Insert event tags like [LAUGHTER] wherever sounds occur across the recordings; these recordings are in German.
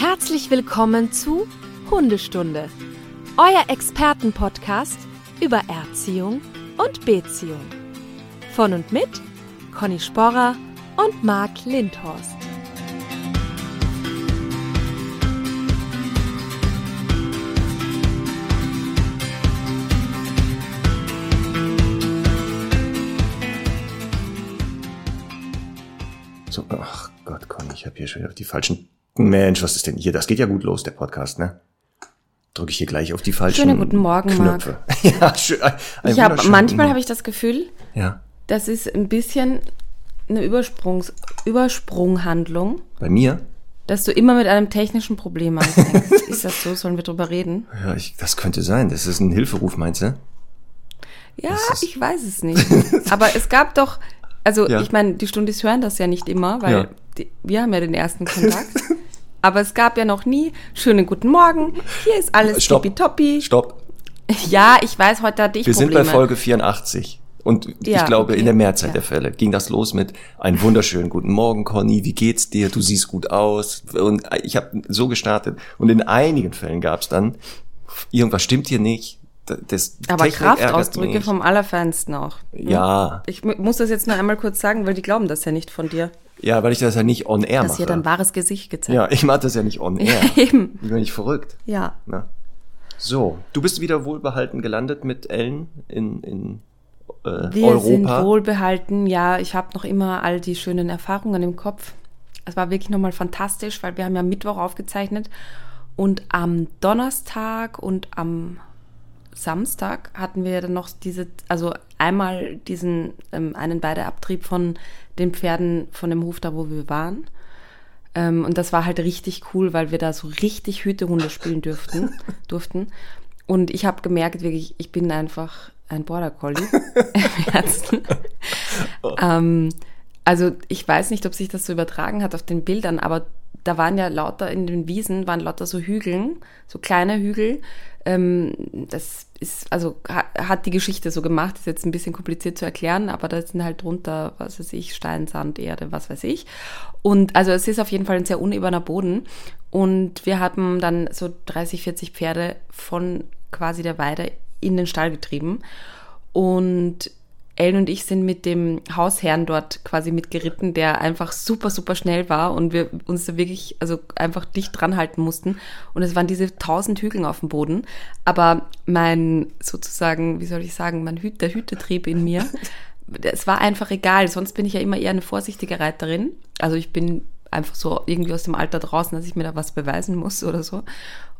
Herzlich willkommen zu Hundestunde, euer Expertenpodcast über Erziehung und Beziehung. Von und mit Conny Sporrer und Marc Lindhorst. Ach Gott, Conny, ich habe hier schon wieder auf die falschen. Mensch, was ist denn hier? Das geht ja gut los, der Podcast, ne? Drücke ich hier gleich auf die falschen Schönen guten Morgen, Knöpfe. [LAUGHS] ja, schön. Ich hab, manchmal habe ich das Gefühl. Ja, das ist ein bisschen eine Übersprungs Übersprunghandlung, bei mir? dass du immer mit einem technischen Problem anfängst. [LAUGHS] ist das so? Sollen wir drüber reden? Ja, ich, das könnte sein. Das ist ein Hilferuf, meinst du? Ja, ist- ich weiß es nicht. [LAUGHS] Aber es gab doch, also Ja. ich meine, die Stundis hören das ja nicht immer, weil Ja. die, wir haben ja den ersten Kontakt. Aber es gab ja noch nie schönen guten Morgen. Hier ist alles Stopp. tippitoppi. Stopp. [LAUGHS] Ja, ich weiß, heute hatte ich Wir sind Probleme. bei Folge 84. Und Ja, ich glaube, okay. in der Mehrzahl Ja. der Fälle ging das los mit einen wunderschönen guten Morgen, Conny, wie geht's dir? Du siehst gut aus. Und ich habe so gestartet. Und in einigen Fällen gab es dann, irgendwas stimmt hier nicht. Das Aber Technik Kraftausdrücke vom Allerfeinsten auch. Ja, Ich mu- muss das jetzt nur einmal kurz sagen, weil die glauben das ja nicht von dir. Ja, weil ich das ja nicht on air mache. hier dein wahres Gesicht gezeigt ja, ich mache das ja nicht on [LAUGHS] air. Eben. Ich bin nicht verrückt. Ja. Na. So, du bist wieder wohlbehalten gelandet mit Ellen in, in äh, Wir Europa. sind wohlbehalten. Ja, ich habe noch immer all die schönen Erfahrungen im Kopf. Es war wirklich nochmal fantastisch, weil wir haben ja Mittwoch aufgezeichnet und am Donnerstag und am Samstag hatten wir dann noch diese, also einmal diesen ähm, einen Weideabtrieb von den Pferden von dem Hof da, wo wir waren. Ähm, und das war halt richtig cool, weil wir da so richtig Hütehunde spielen dürften, [LAUGHS] durften. Und ich habe gemerkt, wirklich, ich bin einfach ein Border Collie [LAUGHS] im Herzen. ähm, also ich weiß nicht, ob sich das so übertragen hat auf den Bildern, aber da waren ja lauter in den Wiesen, waren lauter so Hügeln, so kleine Hügel. Ähm, das ist, also ha, hat die Geschichte so gemacht, ist jetzt ein bisschen kompliziert zu erklären, aber da sind halt drunter, was weiß ich, Stein, Sand, Erde, was weiß ich. Und also es ist auf jeden Fall ein sehr unebener Boden. Und wir haben dann so 30, 40 Pferde von quasi der Weide in den Stall getrieben. Und Ellen und ich sind mit dem Hausherrn dort quasi mitgeritten, der einfach super, super schnell war und wir uns da wirklich, also einfach dicht dran halten mussten. Und es waren diese tausend Hügeln auf dem Boden. Aber mein, sozusagen, wie soll ich sagen, mein Hüt, der Hütetrieb in mir, [LAUGHS] es war einfach egal. Sonst bin ich ja immer eher eine vorsichtige Reiterin. Also ich bin einfach so irgendwie aus dem Alter draußen, dass ich mir da was beweisen muss oder so.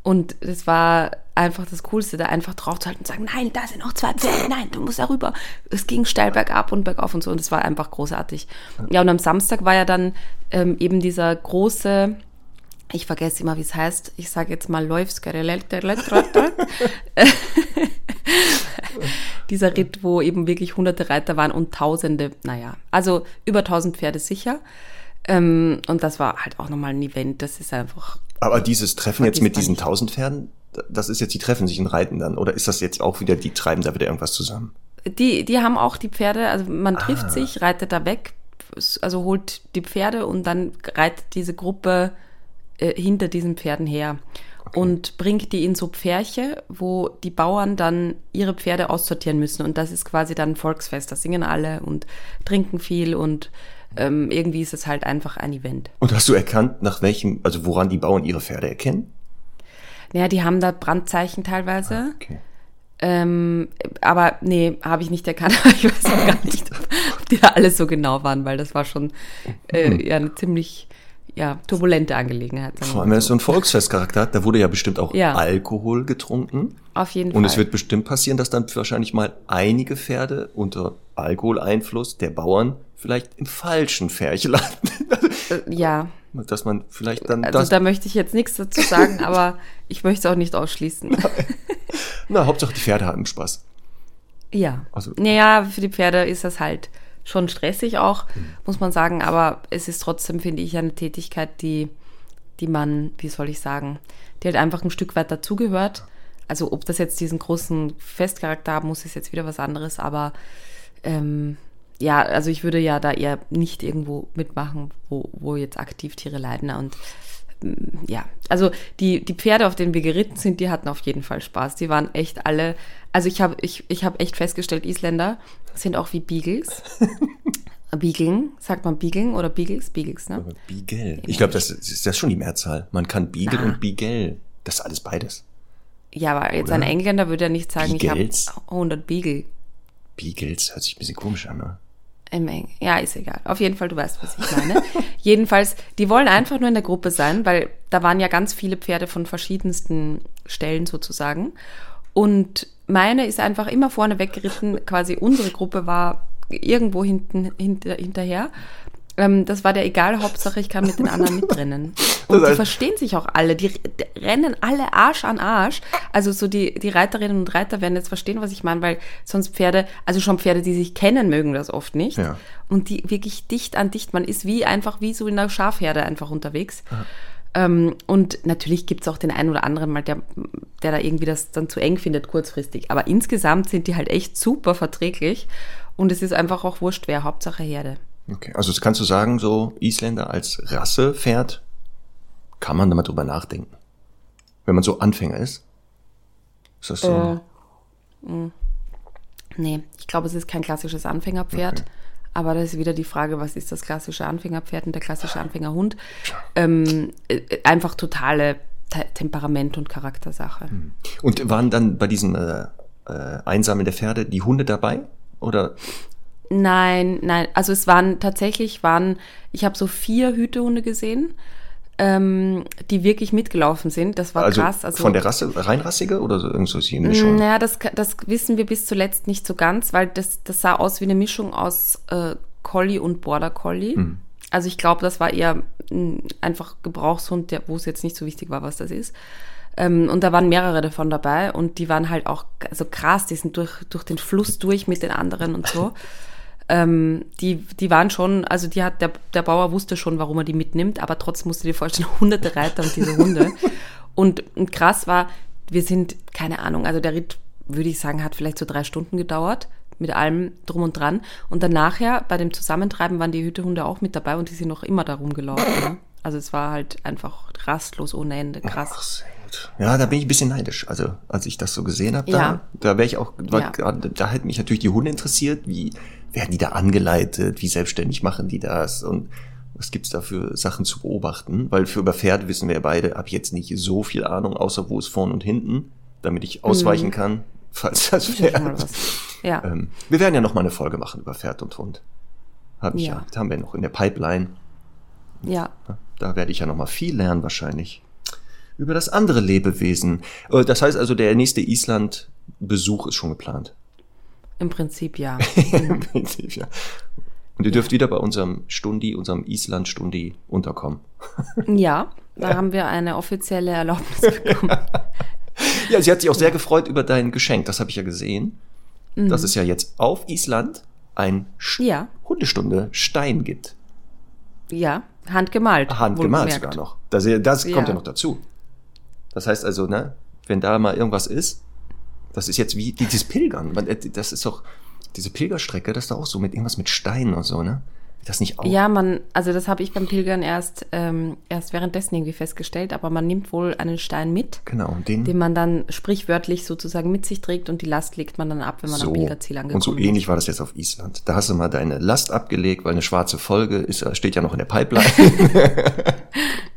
Und das war einfach das Coolste, da einfach drauf zu halten und sagen, nein, da sind noch zwei Pferde, nein, du musst da rüber. Es ging steil bergab und bergauf und so und es war einfach großartig. Ja, und am Samstag war ja dann ähm, eben dieser große, ich vergesse immer, wie es heißt, ich sage jetzt mal [LAUGHS] dieser Ritt, wo eben wirklich hunderte Reiter waren und tausende, naja, also über tausend Pferde sicher. Ähm, und das war halt auch nochmal ein Event, das ist einfach Aber dieses Treffen jetzt mit diesen tausend Pferden, das ist jetzt, die treffen sich und reiten dann. Oder ist das jetzt auch wieder, die treiben da wieder irgendwas zusammen? Die, die haben auch die Pferde, also man trifft Ah. sich, reitet da weg, also holt die Pferde und dann reitet diese Gruppe äh, hinter diesen Pferden her und bringt die in so Pferche, wo die Bauern dann ihre Pferde aussortieren müssen. Und das ist quasi dann ein Volksfest. Da singen alle und trinken viel und ähm, irgendwie ist es halt einfach ein Event. Und hast du erkannt, nach welchem, also woran die Bauern ihre Pferde erkennen? Naja, die haben da Brandzeichen teilweise. Okay. Ähm, aber nee, habe ich nicht erkannt. [LAUGHS] ich weiß auch gar nicht, ob, die da alle so genau waren, weil das war schon äh, ja, eine ziemlich ja, turbulente Angelegenheit. Vor allem, wenn es so ein Volksfestcharakter hat, da wurde ja bestimmt auch Ja. Alkohol getrunken. Auf jeden Und Fall. es wird bestimmt passieren, dass dann wahrscheinlich mal einige Pferde unter Alkoholeinfluss der Bauern vielleicht im falschen Pferche landen. äh, ja, dass man vielleicht dann also da möchte ich jetzt nichts dazu sagen, [LAUGHS] aber ich möchte es auch nicht ausschließen. na, Hauptsache die Pferde hatten Spaß. ja. Also- naja, für die Pferde ist das halt schon stressig auch, Mhm. muss man sagen, aber es ist trotzdem, finde ich, eine Tätigkeit, die, die man, wie soll ich sagen, die halt einfach ein Stück weit dazugehört. Also ob das jetzt diesen großen Festcharakter haben muss, ist jetzt wieder was anderes, aber ähm, ja, also ich würde ja da eher nicht irgendwo mitmachen, wo, wo jetzt Aktivtiere leiden und mm, ja, also die, die Pferde, auf denen wir geritten sind, die hatten auf jeden Fall Spaß. Die waren echt alle, also ich habe ich, ich hab echt festgestellt, Isländer sind auch wie Beagles. [LAUGHS] Biegeln, sagt man Biegeln oder Beagles? Beagles, ne? Beagle. Ich glaube, das ist, das ist schon die Mehrzahl. Man kann Beagle Ah. und Beagle. Das ist alles beides. Ja, aber jetzt Oder? ein Engländer würde ja nicht sagen, Beagles? ich habe 100 Beagle. Beagles hört sich ein bisschen komisch an, ne? Im Eng. Ja, ist egal. Auf jeden Fall, du weißt, was ich meine. [LAUGHS] Jedenfalls, die wollen einfach nur in der Gruppe sein, weil da waren ja ganz viele Pferde von verschiedensten Stellen sozusagen. Und meine ist einfach immer vorne weggeritten. Quasi unsere Gruppe war irgendwo hinten hinter, hinterher. Ähm, das war der egal, Hauptsache ich kann mit den anderen mitrennen. [LAUGHS] Und die verstehen sich auch alle. Die, rennen alle Arsch an Arsch. Also so die, die Reiterinnen und Reiter werden jetzt verstehen, was ich meine, weil sonst Pferde, also schon Pferde, die sich kennen, mögen das oft nicht. Ja. Und die wirklich dicht an dicht. Man ist wie einfach wie so in einer Schafherde einfach unterwegs. Ähm, und natürlich gibt es auch den einen oder anderen mal, der, der da irgendwie das dann zu eng findet, kurzfristig. Aber insgesamt sind die halt echt super verträglich. Und es ist einfach auch wurscht, wer Hauptsache Herde. Okay. Also das kannst du sagen, so Isländer als Rasse fährt, kann man da mal drüber nachdenken. Wenn man so Anfänger ist. Ist das so? Äh, mh. Nee, ich glaube, es ist kein klassisches Anfängerpferd. Aber da ist wieder die Frage, was ist das klassische Anfängerpferd und der klassische Anfängerhund? Ähm, äh, einfach totale Te Temperament- und Charaktersache. Und waren dann bei diesem äh, äh, Einsammeln der Pferde die Hunde dabei? Oder Nein, nein. Also es waren tatsächlich waren, ich habe so vier Hütehunde gesehen, ähm, die wirklich mitgelaufen sind. Das war also, krass. Also von der Rasse, reinrassige oder so irgend so eine Mischung? Naja, das, das wissen wir bis zuletzt nicht so ganz, weil das, das sah aus wie eine Mischung aus äh, Collie und Border Collie. Hm. Also ich glaube, das war eher einfach Gebrauchshund, der, wo es jetzt nicht so wichtig war, was das ist. Ähm, und da waren mehrere davon dabei und die waren halt auch also krass, die sind durch, durch den Fluss durch mit den anderen und so. [LAUGHS] ähm, die, die waren schon, also die hat, der, der Bauer wusste schon, warum er die mitnimmt, aber trotzdem musst du dir vorstellen, [LAUGHS] hunderte Reiter und diese Hunde. und, und krass war, wir sind, keine Ahnung, also der Ritt, würde ich sagen, hat vielleicht so drei Stunden gedauert, mit allem drum und dran. Und dann nachher, bei dem Zusammentreiben, waren die Hütehunde auch mit dabei und die sind noch immer da rumgelaufen. Ne? Also es war halt einfach rastlos ohne Ende, krass. Ach. Ja, da bin ich ein bisschen neidisch. Also, als ich das so gesehen habe, da, Ja. da wäre ich auch, war, Ja. gerade- da hätten mich natürlich die Hunde interessiert. Wie werden die da angeleitet? Wie selbstständig machen die das? Und was gibt's da für Sachen zu beobachten? Weil für über Pferde wissen wir ja beide, habe ich jetzt nicht so viel Ahnung, außer wo ist vorn und hinten, damit ich ausweichen kann, [LAUGHS] falls das Mhm. Pferd. Ja. Ähm, wir werden ja noch mal eine Folge machen über Pferd und Hund. Hab ich ja. Ja. Das haben wir noch in der Pipeline. ja. Da werde ich ja noch mal viel lernen wahrscheinlich. Über das andere Lebewesen. Äh, Das heißt also, der nächste Island-Besuch ist schon geplant. Im Prinzip ja. [LAUGHS] Im Prinzip, ja. Und ihr dürft wieder bei unserem Stundi, unserem Island-Stundi unterkommen. [LAUGHS] Ja, [LAUGHS] da haben wir eine offizielle Erlaubnis bekommen. Ja, sie hat sich auch sehr gefreut über dein Geschenk. Das habe ich ja gesehen. Dass es ja jetzt auf Island ein Sch Mhm. Ja. Hundestunde Stein gibt. Ja, handgemalt. Handgemalt sogar noch. Das, das Ja. kommt ja noch dazu. Das heißt also, ne, wenn da mal irgendwas ist, das ist jetzt wie dieses Pilgern. Äh, Das ist doch, diese Pilgerstrecke, das ist doch auch so mit irgendwas mit Steinen und so, ne? Das nicht auch. Ja, man, also das habe ich beim Pilgern erst, ähm, erst währenddessen irgendwie festgestellt, aber man nimmt wohl einen Stein mit, Genau, und den den man dann sprichwörtlich sozusagen mit sich trägt und die Last legt man dann ab, wenn man am so. Pilgerziel angekommen Und so ist. ähnlich war das jetzt auf Island. Da hast du mal deine Last abgelegt, weil eine schwarze Folge ist, äh, steht ja noch in der Pipeline. [LAUGHS]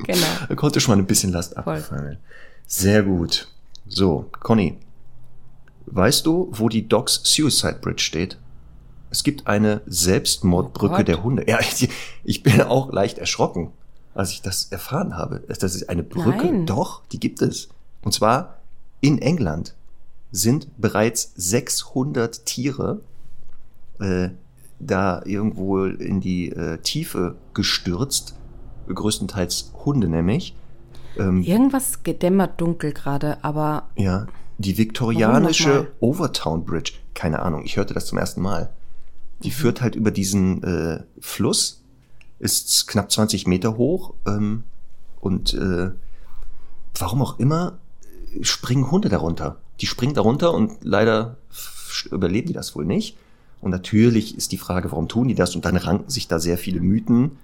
Genau. Da konnte schon mal ein bisschen Last Voll. abfallen. Sehr gut. So, Conny, weißt du, wo die Dogs Suicide Bridge steht? Es gibt eine Selbstmordbrücke Oh der Hunde. Ja, ich, ich bin auch leicht erschrocken, als ich das erfahren habe. Das ist eine Brücke. Nein. Doch, die gibt es. Und zwar in England sind bereits 600 Tiere äh, da irgendwo in die äh, Tiefe gestürzt. Größtenteils Hunde nämlich. Ähm, Irgendwas gedämmert dunkel gerade, aber ja, die viktorianische? Overtown Bridge. Keine Ahnung, ich hörte das zum ersten Mal. Die Mhm. führt halt über diesen äh, Fluss, ist knapp 20 Meter hoch ähm, und äh, warum auch immer äh, springen Hunde darunter. Die springen darunter und leider überleben die das wohl nicht. Und natürlich ist die Frage, warum tun die das? Und dann ranken sich da sehr viele Mythen.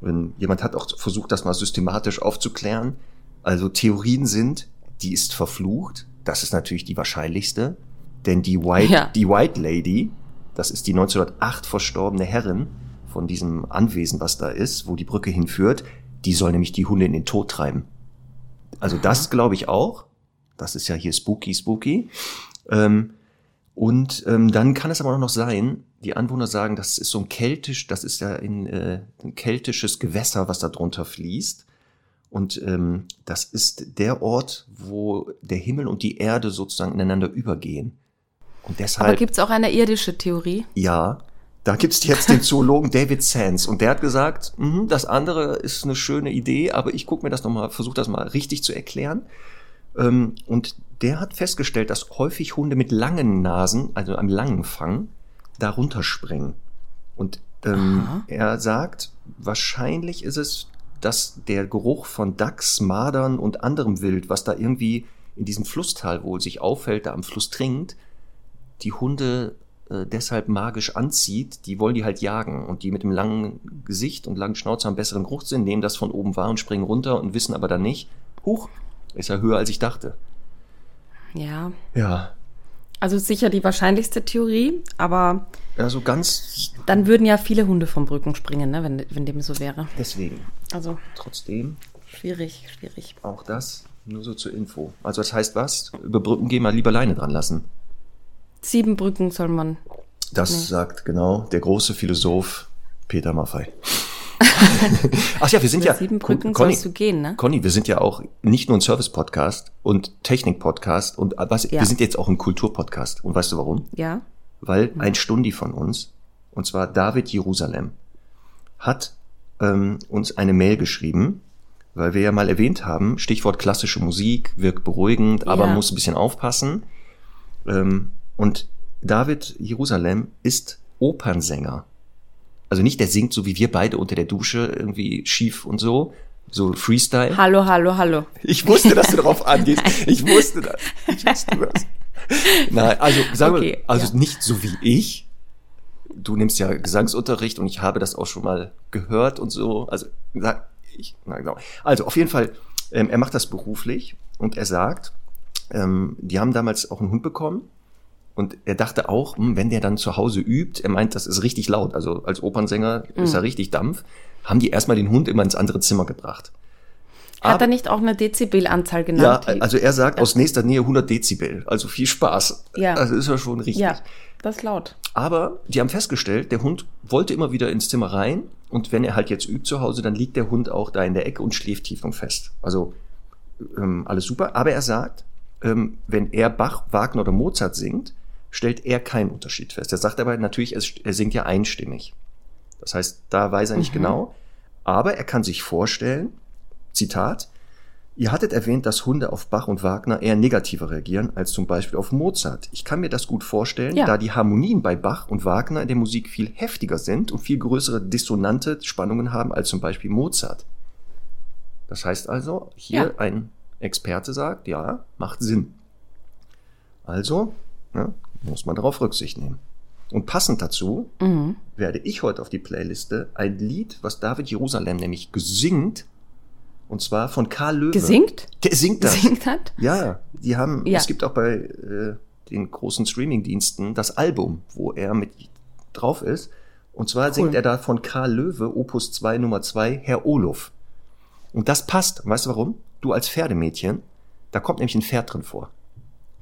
wenn jemand hat auch versucht, das mal systematisch aufzuklären. Also Theorien sind, die ist verflucht. Das ist natürlich die wahrscheinlichste. Denn die White, Ja. die White Lady, das ist die 1908 verstorbene Herrin von diesem Anwesen, was da ist, wo die Brücke hinführt, die soll nämlich die Hunde in den Tod treiben. Also das glaube ich auch. Das ist ja hier spooky, spooky. Ähm, und ähm, dann kann es aber auch noch sein, die Anwohner sagen, das ist so ein keltisch, das ist ja in, äh, ein keltisches Gewässer, was da drunter fließt. Und ähm, das ist der Ort, wo der Himmel und die Erde sozusagen ineinander übergehen. Und Aber deshalb, gibt es auch eine irdische Theorie? ja, da gibt's jetzt den Zoologen [LAUGHS] David Sands und der hat gesagt, mhm, das andere ist eine schöne Idee, aber ich gucke mir das nochmal, versuche das mal richtig zu erklären. Ähm, und der hat festgestellt, dass häufig Hunde mit langen Nasen, also einem langen Fang, da runterspringen. Und ähm, er sagt, wahrscheinlich ist es, dass der Geruch von Dachs, Madern und anderem Wild, was da irgendwie in diesem Flusstal wohl sich auffällt, da am Fluss trinkt, die Hunde äh, deshalb magisch anzieht, die wollen die halt jagen. Und die mit dem langen Gesicht und langen Schnauze haben besseren Geruchssinn, nehmen das von oben wahr und springen runter und wissen aber dann nicht, huch, ist ja höher als ich dachte. Ja. Ja. Also sicher die wahrscheinlichste Theorie, aber Also ganz dann würden ja viele Hunde vom Brücken springen, ne, wenn, wenn dem so wäre. deswegen. Also Trotzdem schwierig, schwierig. auch das nur so zur Info. Also das heißt was? Über Brücken gehen mal lieber Leine dran lassen. Sieben Brücken soll man. Das Nee. sagt genau der große Philosoph Peter Maffei. Ach ja, wir sind Über ja sieben Brücken Conny, sollst du gehen, ne? Conny, wir sind ja auch nicht nur ein Service-Podcast und Technik-Podcast und was, Ja. wir sind jetzt auch ein Kultur-Podcast. Und weißt du warum? Ja. Weil ein Stundi von uns, und zwar David Jerusalem, hat ähm, uns eine Mail geschrieben, weil wir ja mal erwähnt haben, Stichwort klassische Musik, wirkt beruhigend, aber Ja. muss ein bisschen aufpassen. Ähm, und David Jerusalem ist Opernsänger. Also nicht, der singt so wie wir beide unter der Dusche, irgendwie schief und so, so Freestyle. Hallo, hallo, hallo. Ich wusste, dass du darauf [LAUGHS] angehst. Ich wusste das. Ich wusste das. Nein, also sagen Okay, wir, also ja. nicht so wie ich. Du nimmst ja Gesangsunterricht und ich habe das auch schon mal gehört und so. Also sag ich, na genau. Also auf jeden Fall, ähm, er macht das beruflich und er sagt, ähm, die haben damals auch einen Hund bekommen und er dachte auch, hm, wenn der dann zu Hause übt, er meint, das ist richtig laut. Also als Opernsänger ist er richtig Dampf. Haben die erstmal den Hund immer ins andere Zimmer gebracht. Hat Aber- er nicht auch eine Dezibelanzahl Ja, genannt? Die- also er sagt aus nächster Nähe 100 Dezibel. Also viel Spaß. Ja. Das ist ja schon richtig. ja, das ist laut. Aber die haben festgestellt, der Hund wollte immer wieder ins Zimmer rein und wenn er halt jetzt übt zu Hause, dann liegt der Hund auch da in der Ecke und schläft tief und fest. Also ähm, alles super. Aber er sagt, ähm, wenn er Bach, Wagner oder Mozart singt, stellt er keinen Unterschied fest. Er sagt aber natürlich, er singt ja einstimmig. Das heißt, da weiß er nicht Mhm. genau. Aber er kann sich vorstellen, Zitat, Ihr hattet erwähnt, dass Hunde auf Bach und Wagner eher negativer reagieren als zum Beispiel auf Mozart. Ich kann mir das gut vorstellen, Ja. da die Harmonien bei Bach und Wagner in der Musik viel heftiger sind und viel größere dissonante Spannungen haben als zum Beispiel Mozart. Das heißt also, hier Ja. ein Experte sagt, ja, macht Sinn. Also ne, muss man darauf Rücksicht nehmen. Und passend dazu Mhm. werde ich heute auf die Playliste ein Lied, was David Jerusalem nämlich gesingt, und zwar von Karl Löwe. Gesingt? Der singt das. Gesingt hat? Ja, die haben, Ja. es gibt auch bei äh, den großen Streamingdiensten das Album, wo er mit drauf ist. Und zwar singt er da von Karl Löwe, Opus 2, Nummer 2, Herr Olof. Und das passt. Weißt du warum? Du als Pferdemädchen, da kommt nämlich ein Pferd drin vor.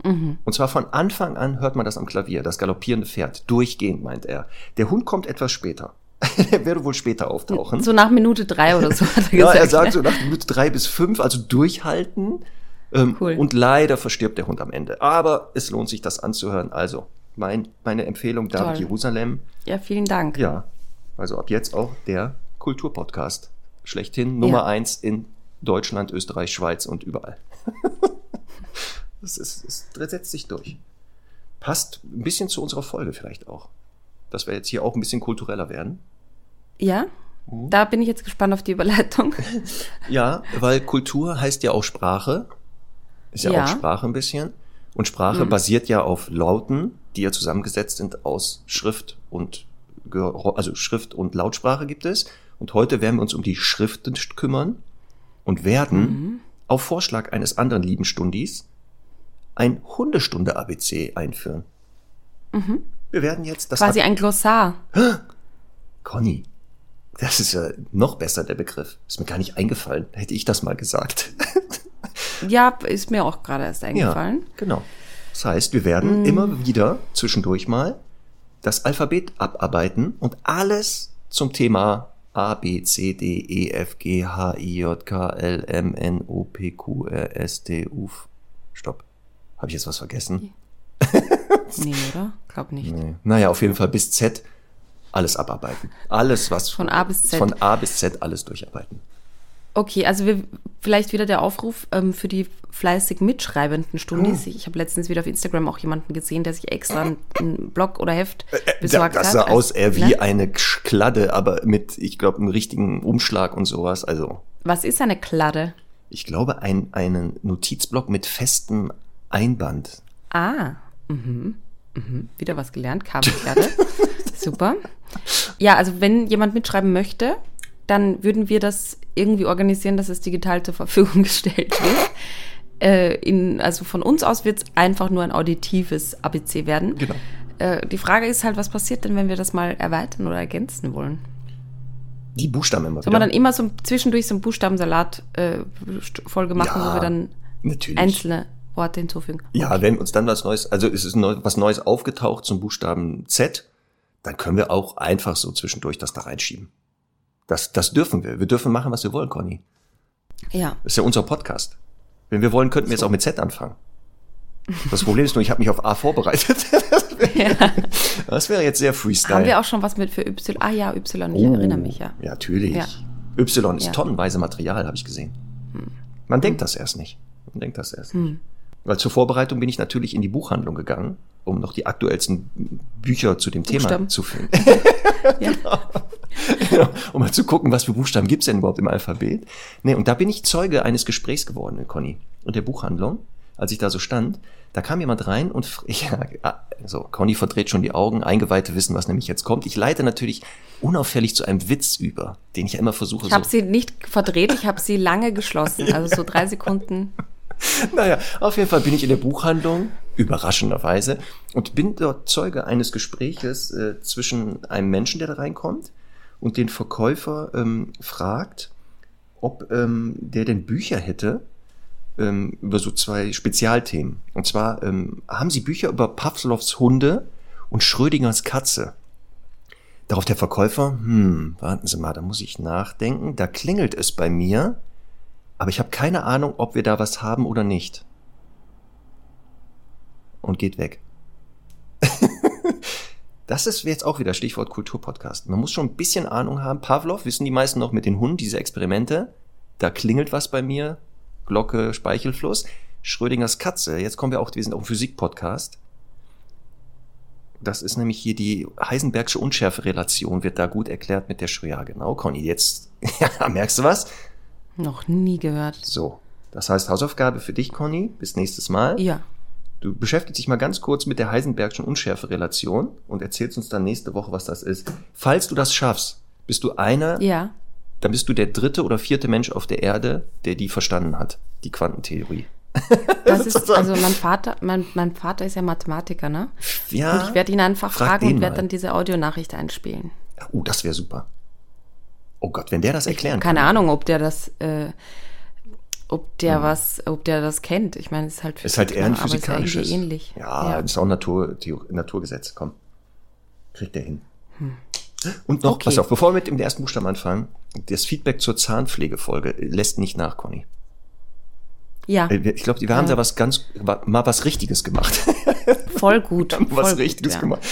Mhm. Und zwar von Anfang an hört man das am Klavier, das galoppierende Pferd. Durchgehend, meint er. Der Hund kommt etwas später. [LAUGHS] der werde wohl später auftauchen. So nach Minute drei oder so hat er Ja, gesagt. er sagt so nach Minute drei bis fünf, also durchhalten. Ähm, Cool. Und leider verstirbt der Hund am Ende. Aber es lohnt sich, das anzuhören. Also, mein, meine Empfehlung, David Toll. Jerusalem. Ja, vielen Dank. Ja, also ab jetzt auch der Kulturpodcast. Schlechthin, Nummer Ja. eins in Deutschland, Österreich, Schweiz und überall. [LAUGHS] das, ist, es setzt sich durch. Passt ein bisschen zu unserer Folge vielleicht auch. Dass wir jetzt hier auch ein bisschen kultureller werden. Ja? Mhm. Da bin ich jetzt gespannt auf die Überleitung. [LAUGHS] Ja, weil Kultur heißt ja auch Sprache. Ist ja, Ja. auch Sprache ein bisschen. Und Sprache Mhm. basiert ja auf Lauten, die ja zusammengesetzt sind aus Schrift und also Schrift und Lautsprache gibt es. Und heute werden wir uns um die Schriften kümmern und werden Mhm. auf Vorschlag eines anderen lieben Stundis ein Hundestunde ABC einführen. Wir werden jetzt das Mhm. Quasi ein Glossar. Conny, das ist ja noch besser der Begriff. Ist mir gar nicht eingefallen. Hätte ich das mal gesagt. [LAUGHS] Ja, ist mir auch gerade erst eingefallen. Ja, genau. Das heißt, wir werden immer wieder zwischendurch mal das Alphabet abarbeiten und alles zum Thema A, B, C, D, E, F, G, H, I, J, K, L, M, N, O, P, Q, R, S, T, U. Habe ich jetzt was vergessen? [LAUGHS] Nee, oder? Glaub nicht. Nee. Naja, auf jeden Fall bis Z alles abarbeiten. Alles, was Von A bis Z. Von A bis Z alles durcharbeiten. Okay, also wir, vielleicht wieder der Aufruf ähm, für die fleißig mitschreibenden Stundis. Oh. Ich habe letztens wieder auf Instagram auch jemanden gesehen, der sich extra einen, einen Blog oder Heft Da, besorgt das hat. sah als- aus eher wie ne? eine Kladde, aber mit, ich glaube, einem richtigen Umschlag und sowas. Also, Was ist eine Kladde? ich glaube, ein, einen Notizblock mit festem Einband. Ah, mhm. Mhm. wieder was gelernt, Kabelkladde. [LAUGHS] Super. Ja, also wenn jemand mitschreiben möchte, dann würden wir das irgendwie organisieren, dass es digital zur Verfügung [LAUGHS] gestellt wird. Äh, in, also von uns aus wird es einfach nur ein auditives ABC werden. Genau. Äh, die Frage ist halt, was passiert denn, wenn wir das mal erweitern oder ergänzen wollen? Die Buchstaben immer Soll man dann immer so zwischendurch so ein Buchstabensalat-Folge machen, Ja, wo wir dann Natürlich. einzelne Worte hinzufügen? Ja, wenn uns dann was Neues, also es ist was Neues aufgetaucht zum Buchstaben Z, dann können wir auch einfach so zwischendurch das da reinschieben. Das, das dürfen wir. Wir dürfen machen, was wir wollen, Conny. Ja. Das ist ja unser Podcast. Wenn wir wollen, könnten wir jetzt auch mit Z anfangen. Das Problem ist nur, ich habe mich auf A vorbereitet. [LAUGHS] Das wäre jetzt sehr Freestyle. Haben wir auch schon was mit für Y? Ah ja, Y, ich erinnere mich ja. Ja, natürlich. Ja. Y ist Ja. tonnenweise Material, habe ich gesehen. Man denkt das erst nicht. Man denkt das erst nicht. Weil zur Vorbereitung bin ich natürlich in die Buchhandlung gegangen, um noch die aktuellsten Bücher zu dem Thema Buchstaben. zu finden. [LAUGHS] ja. Genau, um mal zu gucken, was für Buchstaben gibt's denn überhaupt im Alphabet. Nee, und da bin ich Zeuge eines Gesprächs geworden, Conny. Und der Buchhandlung, als ich da so stand, da kam jemand rein und ja, [LAUGHS] ah, so, Conny verdreht schon die Augen, Eingeweihte wissen, was nämlich jetzt kommt. Ich leite natürlich unauffällig zu einem Witz über, den ich ja immer versuche Ich habe so. sie nicht verdreht, ich habe sie lange geschlossen. Also so drei Sekunden. [LAUGHS] Naja, auf jeden Fall bin ich in der Buchhandlung, überraschenderweise, und bin dort Zeuge eines Gespräches äh, zwischen einem Menschen, der da reinkommt, und den Verkäufer ähm, fragt, ob ähm, der denn Bücher hätte ähm, über so zwei Spezialthemen. Und zwar ähm, haben sie Bücher über Pavlovs Hunde und Schrödingers Katze. Darauf der Verkäufer, hm, warten Sie mal, da muss ich nachdenken, da klingelt es bei mir, aber ich habe keine Ahnung, ob wir da was haben oder nicht. Und geht weg. [LAUGHS] das ist jetzt auch wieder Stichwort Kulturpodcast. Man muss schon ein bisschen Ahnung haben. Pavlov, wissen die meisten noch mit den Hunden, diese Experimente. Da klingelt was bei mir. Glocke, Speichelfluss. Schrödingers Katze. Jetzt kommen wir auch, wir sind auch ein Physik-Podcast. Das ist nämlich hier die Heisenbergsche Unschärferelation, wird da gut erklärt mit der Schröer. Ja, genau, Conny, jetzt, [LAUGHS] merkst du was? Noch nie gehört. So, das heißt Hausaufgabe für dich, Conny, bis nächstes Mal. Ja. Du beschäftigst dich mal ganz kurz mit der Heisenbergschen Unschärferelation und erzählst uns dann nächste Woche, was das ist. Falls du das schaffst, bist du einer, Ja. dann bist du der dritte oder vierte Mensch auf der Erde, der die verstanden hat, die Quantentheorie. Das [LAUGHS] ist, also mein Vater, mein, mein Vater ist ja Mathematiker, ne? Ja. Und ich werde ihn einfach Frag fragen und werde dann diese Audionachricht einspielen. Oh, das wäre super. Oh Gott, wenn der das erklären Keine kann. Ahnung, ob der das, äh, ob der was, ob der das kennt. Ich meine, es ist halt Hm. Ist halt eher ein ne? aber es ist ja physikalisches. ähnlich. Ja, ja. ist auch Natur, Naturgesetz. Komm. Kriegt der hin. Und noch, Okay. pass auf, bevor wir mit dem ersten Buchstaben anfangen, das Feedback zur Zahnpflegefolge lässt nicht nach, Conny. ja Äh, Ich glaube, wir haben da was ganz, mal was Richtiges gemacht. [LAUGHS] voll gut. Wir [LAUGHS] haben voll was gut, Richtiges ja. gemacht.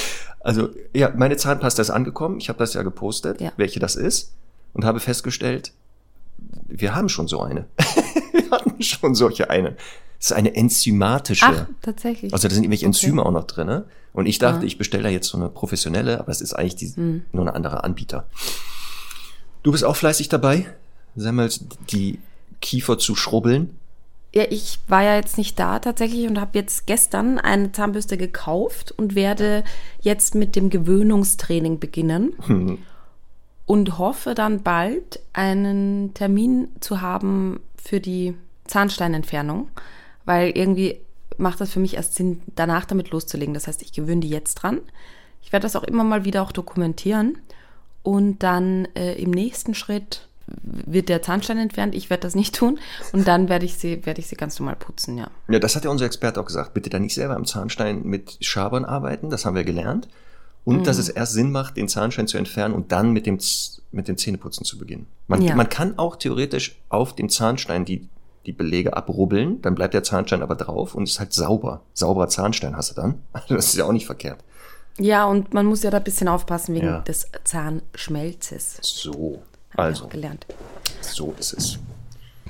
Also, ja, meine Zahnpasta ist angekommen. Ich habe das ja gepostet, Ja. welche das ist. Und habe festgestellt, wir haben schon so eine. [LAUGHS] wir hatten schon solche eine. Das ist eine enzymatische. Ach, tatsächlich. Also da sind irgendwelche Okay. Enzyme auch noch drinne. Und ich dachte, Ja. ich bestelle da jetzt so eine professionelle, aber es ist eigentlich die, Hm. nur ein anderer Anbieter. Du bist auch fleißig dabei, Semmels, die Kiefer zu schrubbeln. Ja, ich war ja jetzt nicht da tatsächlich und habe jetzt gestern eine Zahnbürste gekauft und werde jetzt mit dem Gewöhnungstraining beginnen. Und hoffe dann bald einen Termin zu haben für die Zahnsteinentfernung, weil irgendwie macht das für mich erst Sinn, danach damit loszulegen. Das heißt, ich gewöhne die jetzt dran. Ich werde das auch immer mal wieder auch dokumentieren und dann äh, im nächsten Schritt wird der Zahnstein entfernt. Ich werde das nicht tun und dann werde ich sie werde ich sie ganz normal putzen, ja. Ja, das hat ja unser Experte auch gesagt. Bitte da nicht selber am Zahnstein mit Schabern arbeiten, das haben wir gelernt. Und mhm. dass es erst Sinn macht, den Zahnstein zu entfernen und dann mit dem mit dem Zähneputzen zu beginnen. Man, ja. man kann auch theoretisch auf dem Zahnstein die die Belege abrubbeln, dann bleibt der Zahnstein aber drauf und ist halt sauber. Sauberer Zahnstein hast du dann. [LAUGHS] Das ist ja auch nicht verkehrt. Ja, und man muss ja da ein bisschen aufpassen wegen ja. des Zahnschmelzes. So, also. gelernt. So ist es.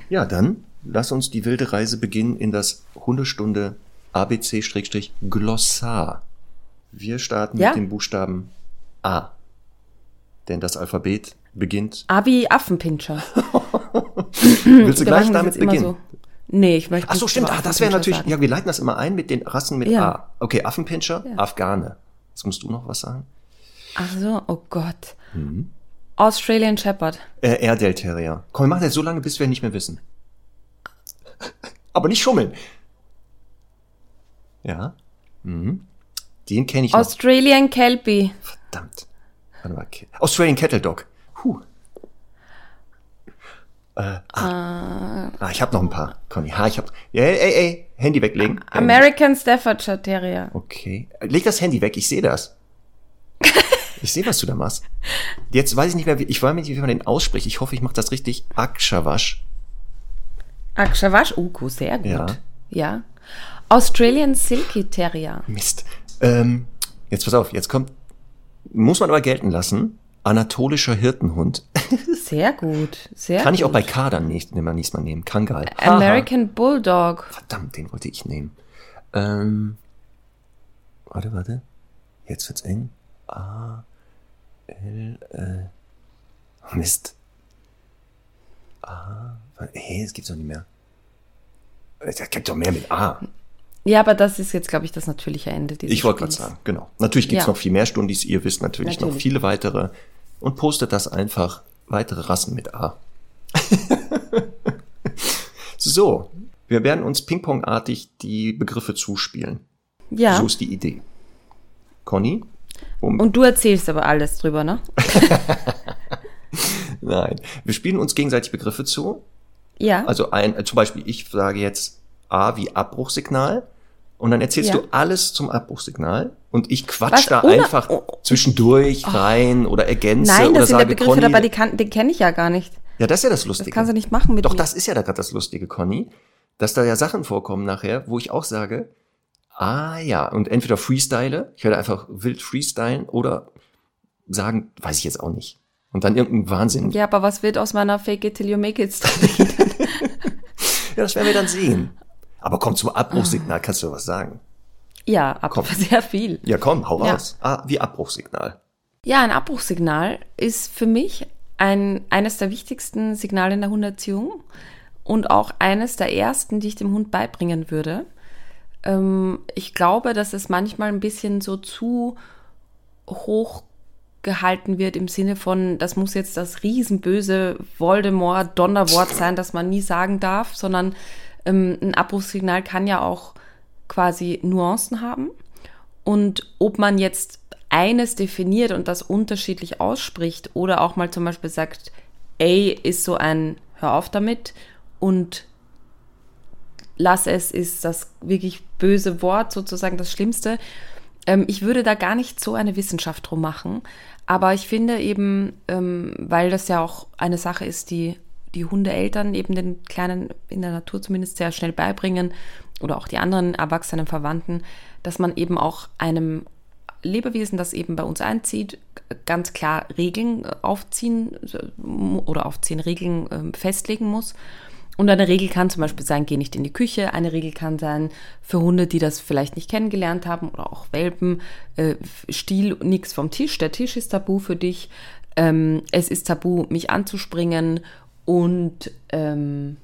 Ja, dann lass uns die wilde Reise beginnen in das Hundestunde ABC-Glossar. Wir starten ja? mit dem Buchstaben A. Denn das Alphabet beginnt. A wie Affenpinscher. [LAUGHS] Willst du gleich damit beginnen? So. Nee, ich möchte. Ach so, stimmt. Ah, das wäre natürlich. Sagen. Ja, wir leiten das immer ein mit den Rassen mit ja. A. Okay, Affenpinscher, ja. Afghane. Jetzt musst du noch was sagen. Ach so, oh Gott. Mhm. Australian Shepherd. Äh, Airedale Terrier. Komm, wir machen das so lange, bis wir nicht mehr wissen. [LAUGHS] Aber nicht schummeln. Ja. Mhm. Den kenne ich noch. Australian Kelpie. Verdammt. Warte mal. Australian Kettle Dog. Huh. Äh, ah. Uh, ah, ich habe noch ein paar, Conny. Ha, ich hab. Ey, ey, ey, Handy weglegen. American Staffordshire Terrier. Okay. Leg das Handy weg, ich sehe das. [LAUGHS] ich sehe, was du da machst. Jetzt weiß ich nicht mehr, wie, ich weiß nicht, wie man den ausspricht. Ich hoffe, ich mache das richtig. Akshawash. Akshawash, uh, sehr gut. Ja. ja. Australian Silky Terrier. Mist. Ähm, jetzt pass auf, jetzt kommt, muss man aber gelten lassen, anatolischer Hirtenhund. [LAUGHS] Sehr gut, sehr Kann ich auch bei K dann nicht, wir nächstes Mal nehmen. Kangal. American Bulldog. Verdammt, den wollte ich nehmen. Ähm, warte, warte. Jetzt wird's eng. A, L, äh, Mist. A, hey, es gibt's doch nicht mehr. Es gibt doch mehr mit A. Ja, aber das ist jetzt, glaube ich, das natürliche Ende dieses Ich wollte gerade sagen, genau. Natürlich gibt's ja. noch viel mehr Stundis. Ihr wisst natürlich, natürlich, noch viele weitere. Und postet das einfach weitere Rassen mit A. [LAUGHS] so, wir werden uns pingpongartig die Begriffe zuspielen. Ja. So ist die Idee. Conny? Um Und du erzählst aber alles drüber, ne? [LAUGHS] Nein, wir spielen uns gegenseitig Begriffe zu. Ja. Also ein, zum Beispiel, ich sage jetzt A wie Abbruchsignal und dann erzählst ja. du alles zum Abbruchsignal und ich quatsch Was? da Ohne, einfach oh, zwischendurch oh. rein oder ergänze Nein, das oder sind sage, Begriffe Conny, dabei, die, kann, die kenne ich ja gar nicht. Ja, das ist ja das Lustige. Das kannst du nicht machen mit Doch, mir. das ist ja da gerade das Lustige, Conny, dass da ja Sachen vorkommen nachher, wo ich auch sage, ah ja, und entweder freestyle, ich werde einfach wild freestylen oder sagen, weiß ich jetzt auch nicht. Und dann irgendein Wahnsinn. Ja, aber was wird aus meiner Fake it till you make it dann? [LAUGHS] ja, das werden wir dann sehen. Aber komm zum Abbruchsignal, kannst du was sagen? Ja, ab komm. [LAUGHS] sehr viel. Ja, komm, hau ja. raus. Ah, wie Abbruchsignal. Ja, ein Abbruchsignal ist für mich ein, eines der wichtigsten Signale in der Hunderziehung und auch eines der ersten, die ich dem Hund beibringen würde. Ähm, ich glaube, dass es manchmal ein bisschen so zu hoch gehalten wird im Sinne von, das muss jetzt das riesenböse Voldemort-Donnerwort sein, das man nie sagen darf, sondern ähm, ein Abbruchssignal kann ja auch quasi Nuancen haben. Und ob man jetzt eines definiert und das unterschiedlich ausspricht oder auch mal zum Beispiel sagt, A ist so ein Hör auf damit und lass es ist das wirklich böse Wort, sozusagen das Schlimmste. Ähm, ich würde da gar nicht so eine Wissenschaft drum machen, aber ich finde eben, ähm, weil das ja auch eine Sache ist, die die Hundeeltern eben den Kleinen in der Natur zumindest sehr schnell beibringen oder auch die anderen erwachsenen Verwandten, dass man eben auch einem Lebewesen, das eben bei uns einzieht, ganz klar Regeln aufziehen oder aufziehen, Regeln ähm, festlegen muss. Und eine Regel kann zum Beispiel sein, geh nicht in die Küche. Eine Regel kann sein, für Hunde, die das vielleicht nicht kennengelernt haben oder auch Welpen, äh, Stiel nichts vom Tisch. Der Tisch ist tabu für dich. Ähm, es ist tabu, mich anzuspringen und ähm,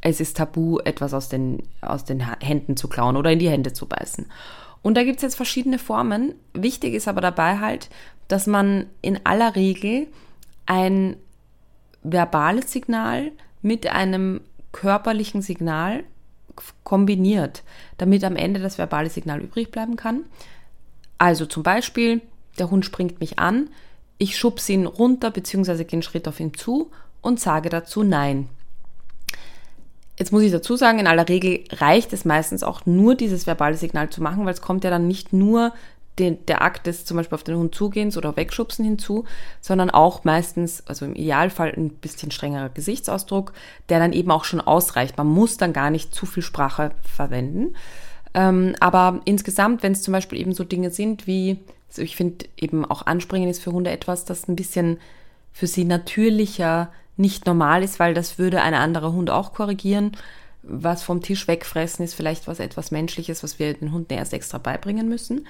es ist tabu, etwas aus den, aus den Händen zu klauen oder in die Hände zu beißen. Und da gibt es jetzt verschiedene Formen. Wichtig ist aber dabei halt, dass man in aller Regel ein verbales Signal mit einem körperlichen Signal kombiniert, damit am Ende das verbale Signal übrig bleiben kann. Also zum Beispiel, der Hund springt mich an, ich schubse ihn runter bzw. gehe einen Schritt auf ihn zu und sage dazu Nein. Jetzt muss ich dazu sagen, in aller Regel reicht es meistens auch nur dieses verbale Signal zu machen, weil es kommt ja dann nicht nur den, der Akt des zum Beispiel auf den Hund zugehens oder wegschubsen hinzu, sondern auch meistens, also im Idealfall ein bisschen strengerer Gesichtsausdruck, der dann eben auch schon ausreicht. Man muss dann gar nicht zu viel Sprache verwenden. Ähm, aber insgesamt, wenn es zum Beispiel eben so Dinge sind wie, also ich finde eben auch Anspringen ist für Hunde etwas, das ein bisschen für sie natürlicher nicht normal ist, weil das würde ein anderer Hund auch korrigieren. Was vom Tisch wegfressen ist vielleicht was etwas Menschliches, was wir den Hunden erst extra beibringen müssen.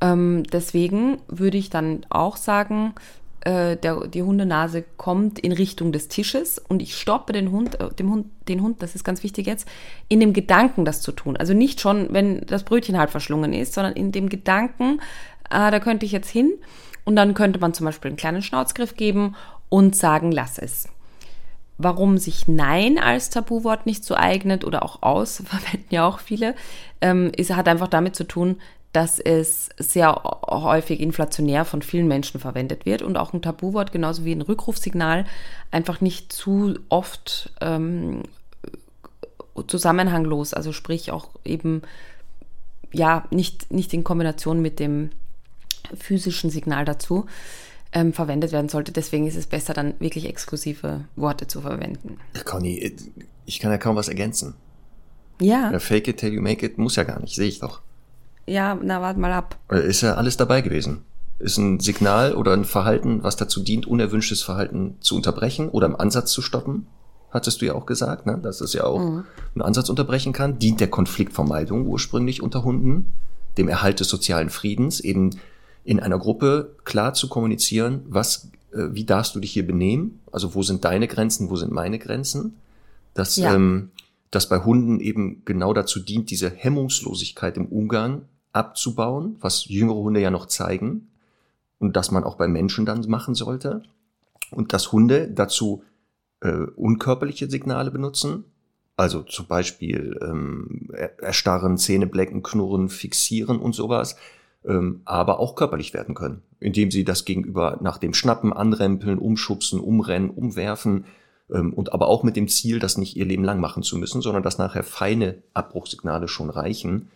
Ähm, deswegen würde ich dann auch sagen, äh, der, die Hundenase kommt in Richtung des Tisches und ich stoppe den Hund, äh, dem Hund, den Hund, das ist ganz wichtig jetzt, in dem Gedanken, das zu tun. Also nicht schon, wenn das Brötchen halb verschlungen ist, sondern in dem Gedanken, äh, da könnte ich jetzt hin. Und dann könnte man zum Beispiel einen kleinen Schnauzgriff geben und sagen, lass es. Warum sich Nein als Tabuwort nicht so eignet oder auch aus, [LAUGHS] verwenden ja auch viele, ähm, ist, hat einfach damit zu tun, dass es sehr häufig inflationär von vielen Menschen verwendet wird und auch ein Tabuwort, genauso wie ein Rückrufsignal, einfach nicht zu oft ähm, zusammenhanglos, also sprich auch eben ja nicht, nicht in Kombination mit dem physischen Signal dazu ähm, verwendet werden sollte. Deswegen ist es besser, dann wirklich exklusive Worte zu verwenden. Ja, Conny, ich kann ja kaum was ergänzen. Ja. ja. Fake it till you make it muss ja gar nicht, sehe ich doch. Ja, na, warte mal ab. Äh, ist ja alles dabei gewesen. Ist ein Signal oder ein Verhalten, was dazu dient, unerwünschtes Verhalten zu unterbrechen oder im Ansatz zu stoppen. Hattest du ja auch gesagt, ne? dass es ja auch mhm. einen Ansatz unterbrechen kann. Dient der Konfliktvermeidung ursprünglich unter Hunden, dem Erhalt des sozialen Friedens, eben in einer Gruppe klar zu kommunizieren, was, äh, wie darfst du dich hier benehmen? Also wo sind deine Grenzen, wo sind meine Grenzen? Dass, ja. ähm, dass bei Hunden eben genau dazu dient, diese Hemmungslosigkeit im Umgang abzubauen, was jüngere Hunde ja noch zeigen und das man auch bei Menschen dann machen sollte. Und dass Hunde dazu äh, unkörperliche Signale benutzen, also zum Beispiel ähm, erstarren, Zähne blecken, knurren, fixieren und sowas, ähm, aber auch körperlich werden können, indem sie das Gegenüber nach dem Schnappen, anrempeln, umschubsen, umrennen, umwerfen ähm, und aber auch mit dem Ziel, das nicht ihr Leben lang machen zu müssen, sondern dass nachher feine Abbruchsignale schon reichen,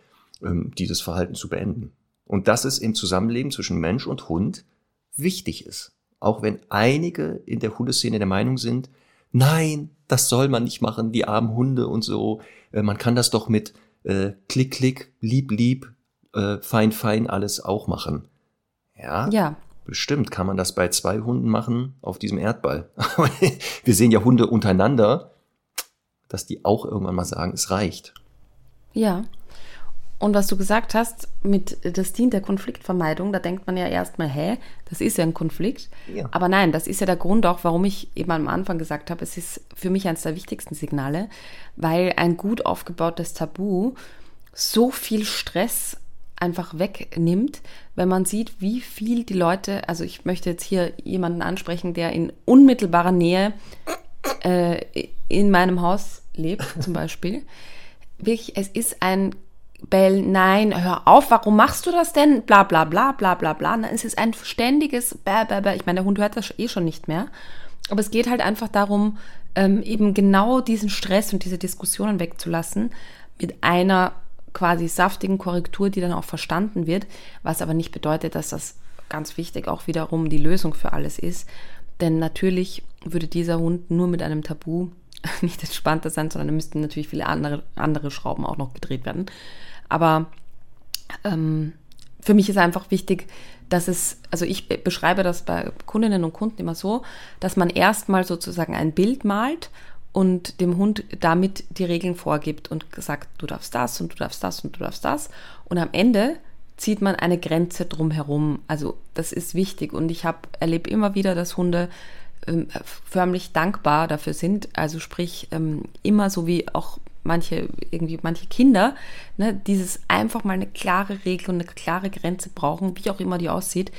ähm, dieses Verhalten zu beenden. Und dass es im Zusammenleben zwischen Mensch und Hund wichtig ist. Auch wenn einige in der Hundeszene der Meinung sind, nein, das soll man nicht machen, die armen Hunde und so. Äh, man kann das doch mit äh, Klick, Klick, Lieb, Lieb, äh, Fein, Fein alles auch machen. Ja, ja. Bestimmt kann man das bei zwei Hunden machen auf diesem Erdball. [LAUGHS] Wir sehen ja Hunde untereinander, dass die auch irgendwann mal sagen, es reicht. Ja. Und was du gesagt hast, mit das dient der Konfliktvermeidung, da denkt man ja erstmal, hä, das ist ja ein Konflikt. Ja. Aber nein, das ist ja der Grund auch, warum ich eben am Anfang gesagt habe, es ist für mich eines der wichtigsten Signale, weil ein gut aufgebautes Tabu so viel Stress einfach wegnimmt, wenn man sieht, wie viel die Leute, also ich möchte jetzt hier jemanden ansprechen, der in unmittelbarer Nähe äh, in meinem Haus lebt, [LAUGHS] zum Beispiel. Wirklich, es ist ein Bell, nein, hör auf, warum machst du das denn? Bla bla bla bla bla bla. Es ist ein ständiges bäh, bäh, bäh. Ich meine, der Hund hört das eh schon nicht mehr. Aber es geht halt einfach darum, ähm, eben genau diesen Stress und diese Diskussionen wegzulassen mit einer quasi saftigen Korrektur, die dann auch verstanden wird, was aber nicht bedeutet, dass das ganz wichtig auch wiederum die Lösung für alles ist. Denn natürlich würde dieser Hund nur mit einem Tabu [LAUGHS] nicht entspannter sein, sondern da müssten natürlich viele andere, andere Schrauben auch noch gedreht werden. Aber ähm, für mich ist einfach wichtig, dass es, also ich beschreibe das bei Kundinnen und Kunden immer so, dass man erstmal sozusagen ein Bild malt und dem Hund damit die Regeln vorgibt und sagt, du darfst das und du darfst das und du darfst das. Und am Ende zieht man eine Grenze drumherum. Also das ist wichtig und ich habe erlebe immer wieder, dass Hunde ähm, förmlich dankbar dafür sind. Also sprich, ähm, immer so wie auch manche, irgendwie manche Kinder, ne, dieses einfach mal eine klare Regel und eine klare Grenze brauchen, wie auch immer die aussieht.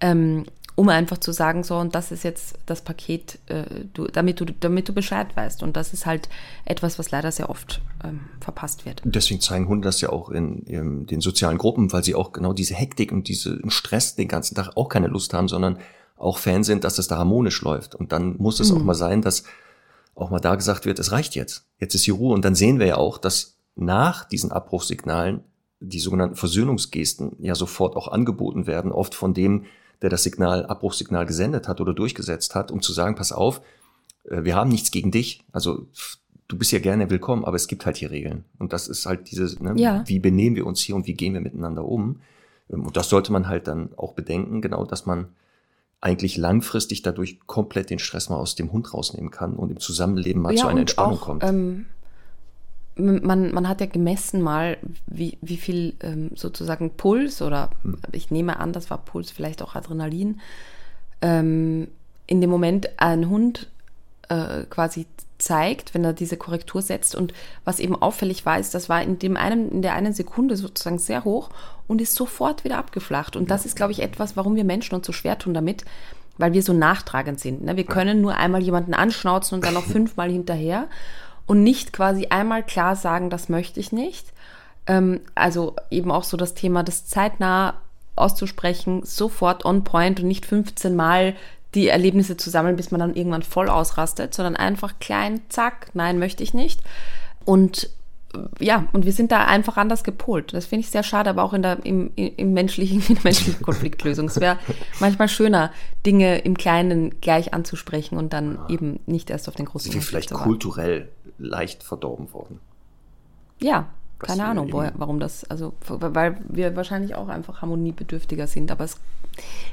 Ähm, um einfach zu sagen, so, und das ist jetzt das Paket, äh, du, damit, du, damit du Bescheid weißt. Und das ist halt etwas, was leider sehr oft ähm, verpasst wird. Deswegen zeigen Hunde das ja auch in, in, den sozialen Gruppen, weil sie auch genau diese Hektik und diesen Stress den ganzen Tag auch keine Lust haben, sondern auch Fan sind, dass es da harmonisch läuft. Und dann muss es mhm. auch mal sein, dass auch mal da gesagt wird, es reicht jetzt. Jetzt ist die Ruhe. Und dann sehen wir ja auch, dass nach diesen Abbruchssignalen die sogenannten Versöhnungsgesten ja sofort auch angeboten werden, oft von dem, der das Signal, Abbruchssignal gesendet hat oder durchgesetzt hat, um zu sagen, pass auf, äh, wir haben nichts gegen dich. Also du bist ja gerne willkommen, aber es gibt halt hier Regeln. Und das ist halt dieses, ne, ja. wie benehmen wir uns hier und wie gehen wir miteinander um. Ähm, und das sollte man halt dann auch bedenken, genau, dass man eigentlich langfristig dadurch komplett den Stress mal aus dem Hund rausnehmen kann und im Zusammenleben mal ja, zu einer Entspannung auch, kommt. Ähm, man, man hat ja gemessen mal, wie, wie viel ähm, sozusagen Puls oder hm. ich nehme an, das war Puls, vielleicht auch Adrenalin, ähm, in dem Moment ein Hund äh, quasi zeigt, wenn er diese Korrektur setzt. Und was eben auffällig war, ist, das war in, dem einen, in der einen Sekunde sozusagen sehr hoch und ist sofort wieder abgeflacht. Und das ist, glaube ich, etwas, warum wir Menschen uns so schwer tun damit, weil wir so nachtragend sind. Ne? Wir können nur einmal jemanden anschnauzen und dann noch fünfmal hinterher und nicht quasi einmal klar sagen, das möchte ich nicht. Ähm, also eben auch so das Thema, das zeitnah auszusprechen, sofort on point und nicht 15 Mal die Erlebnisse zu sammeln, bis man dann irgendwann voll ausrastet, sondern einfach klein, zack, nein, möchte ich nicht. Und ja, und wir sind da einfach anders gepolt. Das finde ich sehr schade, aber auch in der, im, im menschlichen, [LAUGHS] in der menschlichen Konfliktlösung. Es wäre manchmal schöner, Dinge im Kleinen gleich anzusprechen und dann ja. eben nicht erst auf den großen wir vielleicht kulturell leicht verdorben worden? Ja, Was keine Ahnung, woher, warum das, also, weil wir wahrscheinlich auch einfach harmoniebedürftiger sind, aber es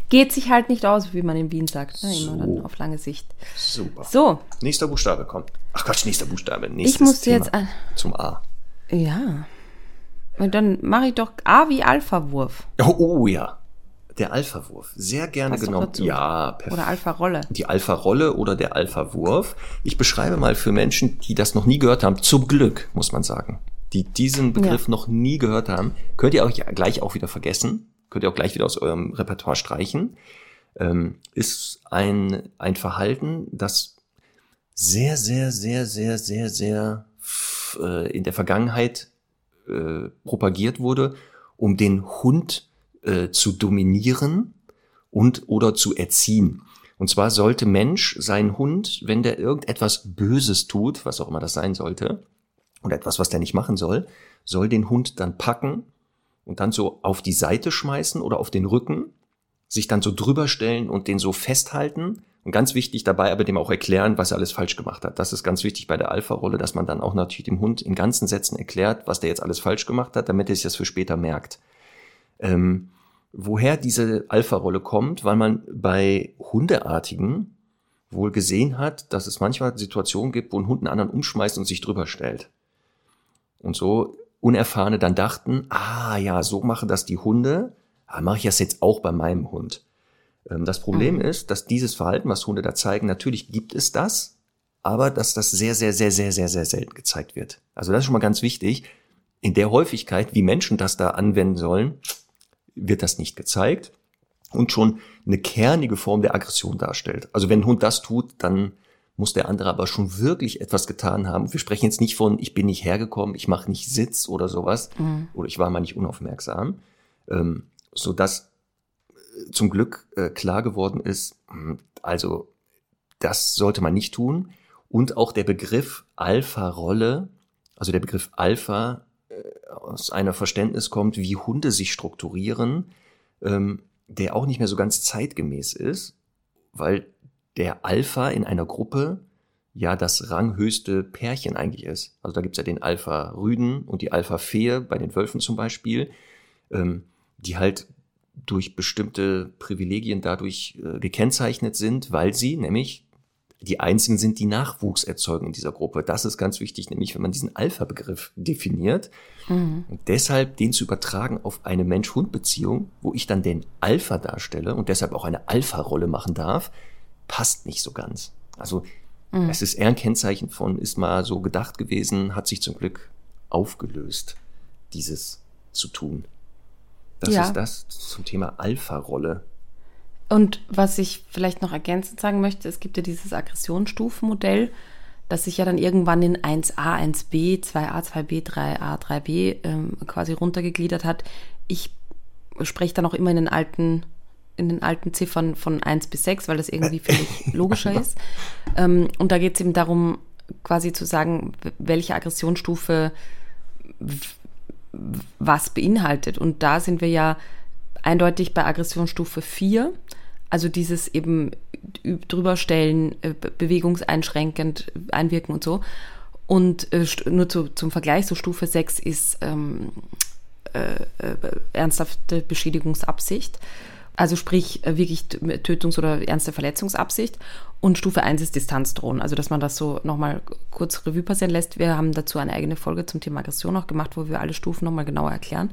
geht sich halt nicht aus, wie man in Wien sagt, ne? immer so. dann auf lange Sicht. Super. So. Nächster Buchstabe kommt. Ach Quatsch, nächster Buchstabe. Nächstes ich Thema jetzt zum A. Ja. Und dann mache ich doch A wie Alpha-Wurf. Oh, oh ja. Der Alpha-Wurf. Sehr gerne Passt genommen. Ja, perfekt. Oder Alpha-Rolle. Die Alpha-Rolle oder der Alpha-Wurf. Ich beschreibe mal für Menschen, die das noch nie gehört haben, zum Glück, muss man sagen. Die diesen Begriff ja. noch nie gehört haben, könnt ihr euch gleich auch wieder vergessen. Könnt ihr auch gleich wieder aus eurem Repertoire streichen. Ähm, ist ein, ein Verhalten, das sehr, sehr, sehr, sehr, sehr, sehr äh, in der Vergangenheit äh, propagiert wurde, um den Hund äh, zu dominieren und oder zu erziehen. Und zwar sollte Mensch seinen Hund, wenn der irgendetwas Böses tut, was auch immer das sein sollte, oder etwas, was der nicht machen soll, soll den Hund dann packen und dann so auf die Seite schmeißen oder auf den Rücken, sich dann so drüber stellen und den so festhalten und ganz wichtig dabei aber dem auch erklären, was er alles falsch gemacht hat. Das ist ganz wichtig bei der Alpha-Rolle, dass man dann auch natürlich dem Hund in ganzen Sätzen erklärt, was der jetzt alles falsch gemacht hat, damit er sich das für später merkt. Ähm, woher diese Alpha-Rolle kommt, weil man bei Hundeartigen wohl gesehen hat, dass es manchmal Situationen gibt, wo ein Hund einen anderen umschmeißt und sich drüber stellt. Und so Unerfahrene dann dachten, ah ja, so machen das die Hunde, ah, mache ich das jetzt auch bei meinem Hund. Ähm, das Problem mhm. ist, dass dieses Verhalten, was Hunde da zeigen, natürlich gibt es das, aber dass das sehr, sehr, sehr, sehr, sehr, sehr selten gezeigt wird. Also das ist schon mal ganz wichtig. In der Häufigkeit, wie Menschen das da anwenden sollen, wird das nicht gezeigt und schon eine kernige Form der Aggression darstellt. Also wenn ein Hund das tut, dann muss der andere aber schon wirklich etwas getan haben. Wir sprechen jetzt nicht von, ich bin nicht hergekommen, ich mache nicht Sitz oder sowas, mhm. oder ich war mal nicht unaufmerksam, ähm, so dass zum Glück äh, klar geworden ist, hm, also das sollte man nicht tun. Und auch der Begriff Alpha-Rolle, also der Begriff Alpha äh, aus einer Verständnis kommt, wie Hunde sich strukturieren, ähm, der auch nicht mehr so ganz zeitgemäß ist, weil der Alpha in einer Gruppe ja das ranghöchste Pärchen eigentlich ist. Also da gibt's ja den Alpha-Rüden und die Alpha-Fee bei den Wölfen zum Beispiel, ähm, die halt durch bestimmte Privilegien dadurch äh, gekennzeichnet sind, weil sie nämlich die einzigen sind, die Nachwuchs erzeugen in dieser Gruppe. Das ist ganz wichtig, nämlich wenn man diesen Alpha-Begriff definiert. Mhm. Und deshalb den zu übertragen auf eine Mensch-Hund-Beziehung, wo ich dann den Alpha darstelle und deshalb auch eine Alpha-Rolle machen darf, passt nicht so ganz. Also mhm. es ist eher ein Kennzeichen von, ist mal so gedacht gewesen, hat sich zum Glück aufgelöst, dieses zu tun. Das ja. ist das zum Thema Alpha-Rolle. Und was ich vielleicht noch ergänzend sagen möchte, es gibt ja dieses Aggressionsstufenmodell, das sich ja dann irgendwann in 1a, 1b, 2a, 2b, 3a, 3b ähm, quasi runtergegliedert hat. Ich spreche dann auch immer in den alten in den alten Ziffern von 1 bis 6, weil das irgendwie für mich [LAUGHS] logischer ist. Ähm, und da geht es eben darum, quasi zu sagen, welche Aggressionsstufe was beinhaltet. Und da sind wir ja eindeutig bei Aggressionsstufe 4, also dieses eben drüberstellen, äh, bewegungseinschränkend einwirken und so. Und äh, nur zu, zum Vergleich, so Stufe 6 ist ähm, äh, äh, ernsthafte Beschädigungsabsicht. Also sprich wirklich Tötungs- oder ernste Verletzungsabsicht. Und Stufe 1 ist Distanzdrohen. Also dass man das so nochmal kurz Revue passieren lässt. Wir haben dazu eine eigene Folge zum Thema Aggression auch gemacht, wo wir alle Stufen nochmal genauer erklären.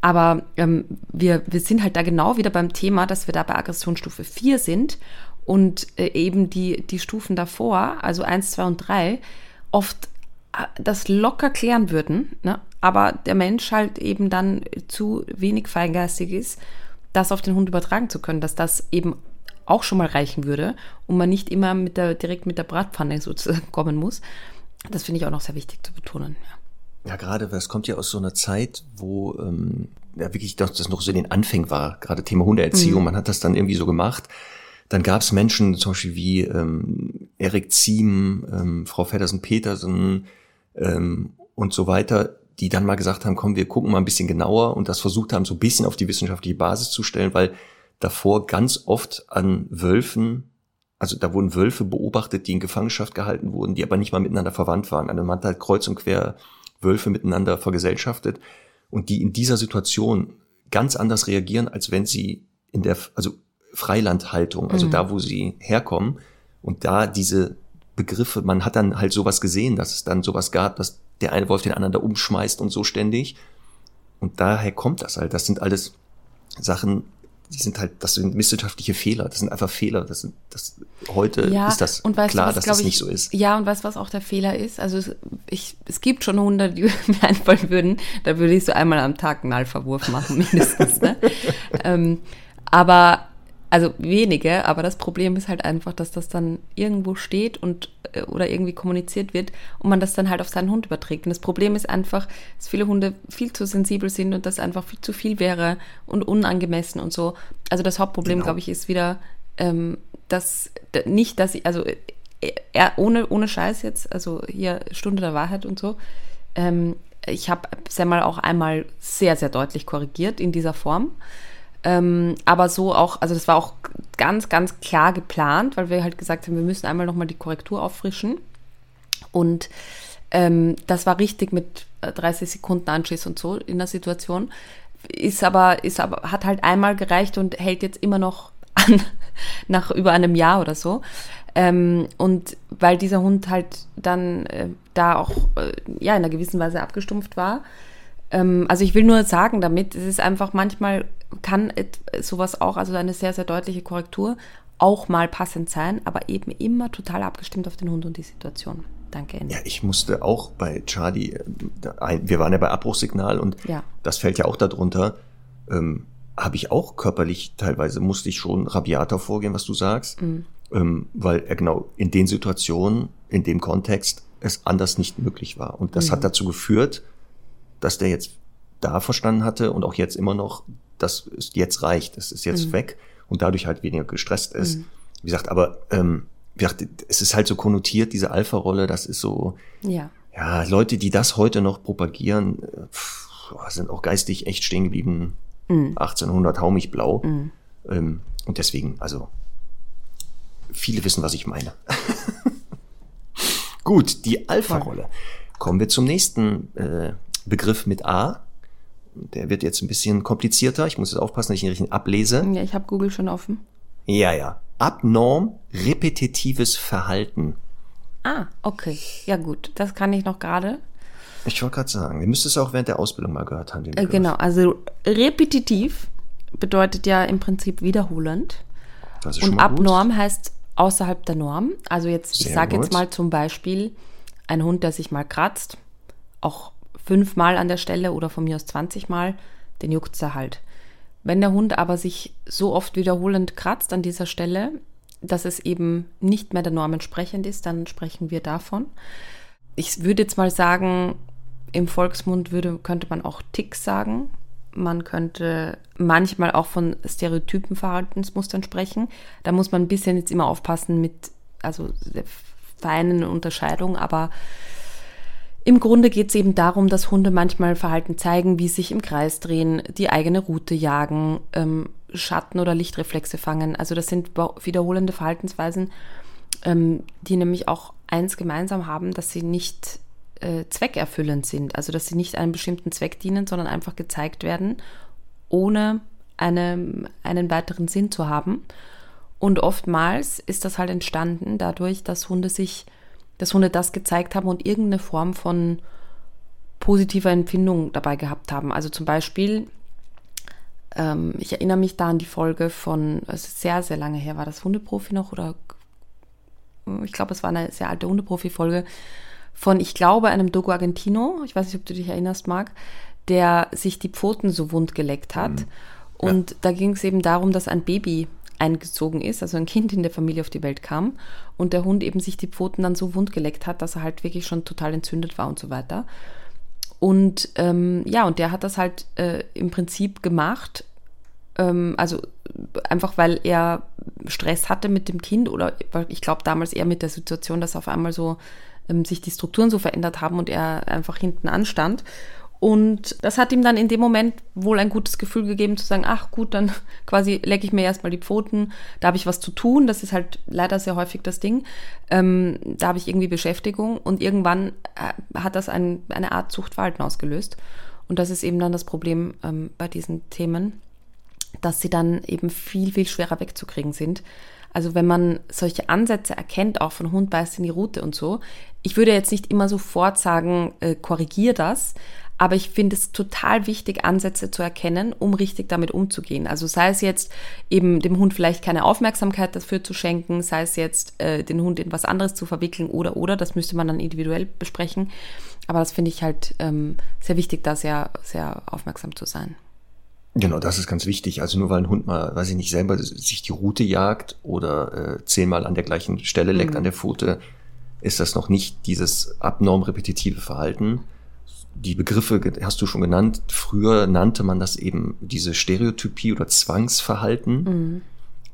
Aber ähm, wir, wir sind halt da genau wieder beim Thema, dass wir da bei Aggressionsstufe 4 sind und äh, eben die, die Stufen davor, also 1, 2 und 3, oft äh, das locker klären würden, ne? aber der Mensch halt eben dann zu wenig feingeistig ist das auf den Hund übertragen zu können, dass das eben auch schon mal reichen würde und man nicht immer mit der, direkt mit der Bratpfanne sozusagen [LAUGHS] kommen muss. Das finde ich auch noch sehr wichtig zu betonen. Ja, ja gerade, weil es kommt ja aus so einer Zeit, wo ähm, ja wirklich das, das noch so in den Anfängen war, gerade Thema Hundeerziehung, mhm. man hat das dann irgendwie so gemacht. Dann gab es Menschen zum Beispiel wie ähm, Erik Ziem, ähm, Frau Feddersen-Petersen ähm, und so weiter, die dann mal gesagt haben, komm, wir gucken mal ein bisschen genauer und das versucht haben, so ein bisschen auf die wissenschaftliche Basis zu stellen, weil davor ganz oft an Wölfen, also da wurden Wölfe beobachtet, die in Gefangenschaft gehalten wurden, die aber nicht mal miteinander verwandt waren. Also man hat halt kreuz und quer Wölfe miteinander vergesellschaftet und die in dieser Situation ganz anders reagieren, als wenn sie in der, also Freilandhaltung, also mhm. da, wo sie herkommen und da diese Begriffe, man hat dann halt sowas gesehen, dass es dann sowas gab, dass der eine Wolf den anderen da umschmeißt und so ständig. Und daher kommt das halt. Das sind alles Sachen, die sind halt, das sind wissenschaftliche Fehler. Das sind einfach Fehler. Das sind, das, heute ja, ist das weißt, klar, was, dass das ich, nicht so ist. Ja, und weißt was auch der Fehler ist? Also es, ich, es gibt schon Hunde, die [LAUGHS] mir einfallen würden, da würde ich so einmal am Tag einen Alpha-Wurf machen, [LAUGHS] mindestens. ne? ähm, aber also wenige, aber das Problem ist halt einfach, dass das dann irgendwo steht und äh, oder irgendwie kommuniziert wird und man das dann halt auf seinen Hund überträgt. Und das Problem ist einfach, dass viele Hunde viel zu sensibel sind und das einfach viel zu viel wäre und unangemessen und so. Also das Hauptproblem, genau. glaube ich, ist wieder, ähm, dass nicht, dass ich, also äh, ohne, ohne Scheiß jetzt, also hier Stunde der Wahrheit und so, ähm, ich habe Semmel auch einmal sehr, sehr deutlich korrigiert in dieser Form. Ähm, aber so auch, also das war auch ganz, ganz klar geplant, weil wir halt gesagt haben, wir müssen einmal nochmal die Korrektur auffrischen. Und ähm, das war richtig mit 30 äh, Sekunden Anschiss und so in der Situation. Ist aber, ist aber, hat halt einmal gereicht und hält jetzt immer noch [LAUGHS] an, nach über einem Jahr oder so. Ähm, und weil dieser Hund halt dann äh, da auch äh, ja in einer gewissen Weise abgestumpft war, ähm, also ich will nur sagen damit, es ist einfach manchmal kann sowas auch, also eine sehr, sehr deutliche Korrektur, auch mal passend sein, aber eben immer total abgestimmt auf den Hund und die Situation. Danke, Ende. Ja, ich musste auch bei Charlie, äh, wir waren ja bei Abbruchsignal und ja. das fällt ja auch darunter, ähm, habe ich auch körperlich teilweise, musste ich schon rabiater vorgehen, was du sagst, mhm. ähm, weil er genau in den Situationen, in dem Kontext es anders nicht möglich war. Und das mhm. hat dazu geführt, dass der jetzt da verstanden hatte und auch jetzt immer noch, dass es jetzt reicht, es ist jetzt mhm. weg und dadurch halt weniger gestresst ist. Mhm. Wie gesagt, aber ähm, wie gesagt, es ist halt so konnotiert, diese Alpha-Rolle, das ist so, ja. ja, Leute, die das heute noch propagieren, äh, pff, sind auch geistig echt stehen geblieben. Mhm. 1800 hau mich blau. Mhm. Ähm, und deswegen, also, viele wissen, was ich meine. [LAUGHS] Gut, die Alpha-Rolle. Kommen wir zum nächsten äh, Begriff mit A. Der wird jetzt ein bisschen komplizierter. Ich muss jetzt aufpassen, dass ich ihn richtig ablese. Ja, ich habe Google schon offen. Ja, ja. Abnorm repetitives Verhalten. Ah, okay. Ja gut, das kann ich noch gerade. Ich wollte gerade sagen, wir müssten es auch während der Ausbildung mal gehört haben. Äh, genau, also repetitiv bedeutet ja im Prinzip wiederholend. Das ist Und schon mal abnorm gut. heißt außerhalb der Norm. Also jetzt, Sehr ich sage jetzt mal zum Beispiel, ein Hund, der sich mal kratzt, auch fünfmal an der Stelle oder von mir aus 20 Mal, den juckt es halt. Wenn der Hund aber sich so oft wiederholend kratzt an dieser Stelle, dass es eben nicht mehr der Norm entsprechend ist, dann sprechen wir davon. Ich würde jetzt mal sagen, im Volksmund würde, könnte man auch Ticks sagen. Man könnte manchmal auch von stereotypen Verhaltensmustern sprechen. Da muss man ein bisschen jetzt immer aufpassen mit, also feinen Unterscheidung, aber im Grunde geht es eben darum, dass Hunde manchmal Verhalten zeigen, wie sich im Kreis drehen, die eigene Route jagen, ähm, Schatten- oder Lichtreflexe fangen. Also das sind wiederholende Verhaltensweisen, ähm, die nämlich auch eins gemeinsam haben, dass sie nicht äh, zweckerfüllend sind. Also dass sie nicht einem bestimmten Zweck dienen, sondern einfach gezeigt werden, ohne eine, einen weiteren Sinn zu haben. Und oftmals ist das halt entstanden dadurch, dass Hunde sich dass Hunde das gezeigt haben und irgendeine Form von positiver Empfindung dabei gehabt haben. Also zum Beispiel, ähm, ich erinnere mich da an die Folge von, es ist sehr, sehr lange her, war das Hundeprofi noch oder ich glaube, es war eine sehr alte Hundeprofi-Folge von, ich glaube, einem Dogo Argentino, ich weiß nicht, ob du dich erinnerst, Marc, der sich die Pfoten so wund geleckt hat. Mhm. Und ja. da ging es eben darum, dass ein Baby eingezogen ist, also ein Kind in der Familie auf die Welt kam und der Hund eben sich die Pfoten dann so wund geleckt hat, dass er halt wirklich schon total entzündet war und so weiter. Und ähm, ja, und der hat das halt äh, im Prinzip gemacht, ähm, also einfach weil er Stress hatte mit dem Kind oder ich glaube damals eher mit der Situation, dass auf einmal so ähm, sich die Strukturen so verändert haben und er einfach hinten anstand. Und das hat ihm dann in dem Moment wohl ein gutes Gefühl gegeben, zu sagen, ach gut, dann [LAUGHS] quasi lecke ich mir erstmal die Pfoten, da habe ich was zu tun, das ist halt leider sehr häufig das Ding, ähm, da habe ich irgendwie Beschäftigung und irgendwann äh, hat das ein, eine Art Zuchtverhalten ausgelöst. Und das ist eben dann das Problem ähm, bei diesen Themen, dass sie dann eben viel, viel schwerer wegzukriegen sind. Also wenn man solche Ansätze erkennt, auch von Hund beißt in die Route und so, ich würde jetzt nicht immer sofort sagen, äh, korrigier das, aber ich finde es total wichtig, Ansätze zu erkennen, um richtig damit umzugehen. Also sei es jetzt eben dem Hund vielleicht keine Aufmerksamkeit dafür zu schenken, sei es jetzt äh, den Hund in was anderes zu verwickeln oder oder, das müsste man dann individuell besprechen. Aber das finde ich halt ähm, sehr wichtig, da sehr, sehr aufmerksam zu sein. Genau, das ist ganz wichtig. Also nur weil ein Hund mal, weiß ich nicht, selber sich die Route jagt oder äh, zehnmal an der gleichen Stelle leckt mhm. an der Pfote, ist das noch nicht dieses abnorm repetitive Verhalten, die Begriffe hast du schon genannt. Früher nannte man das eben diese Stereotypie oder Zwangsverhalten. Mhm.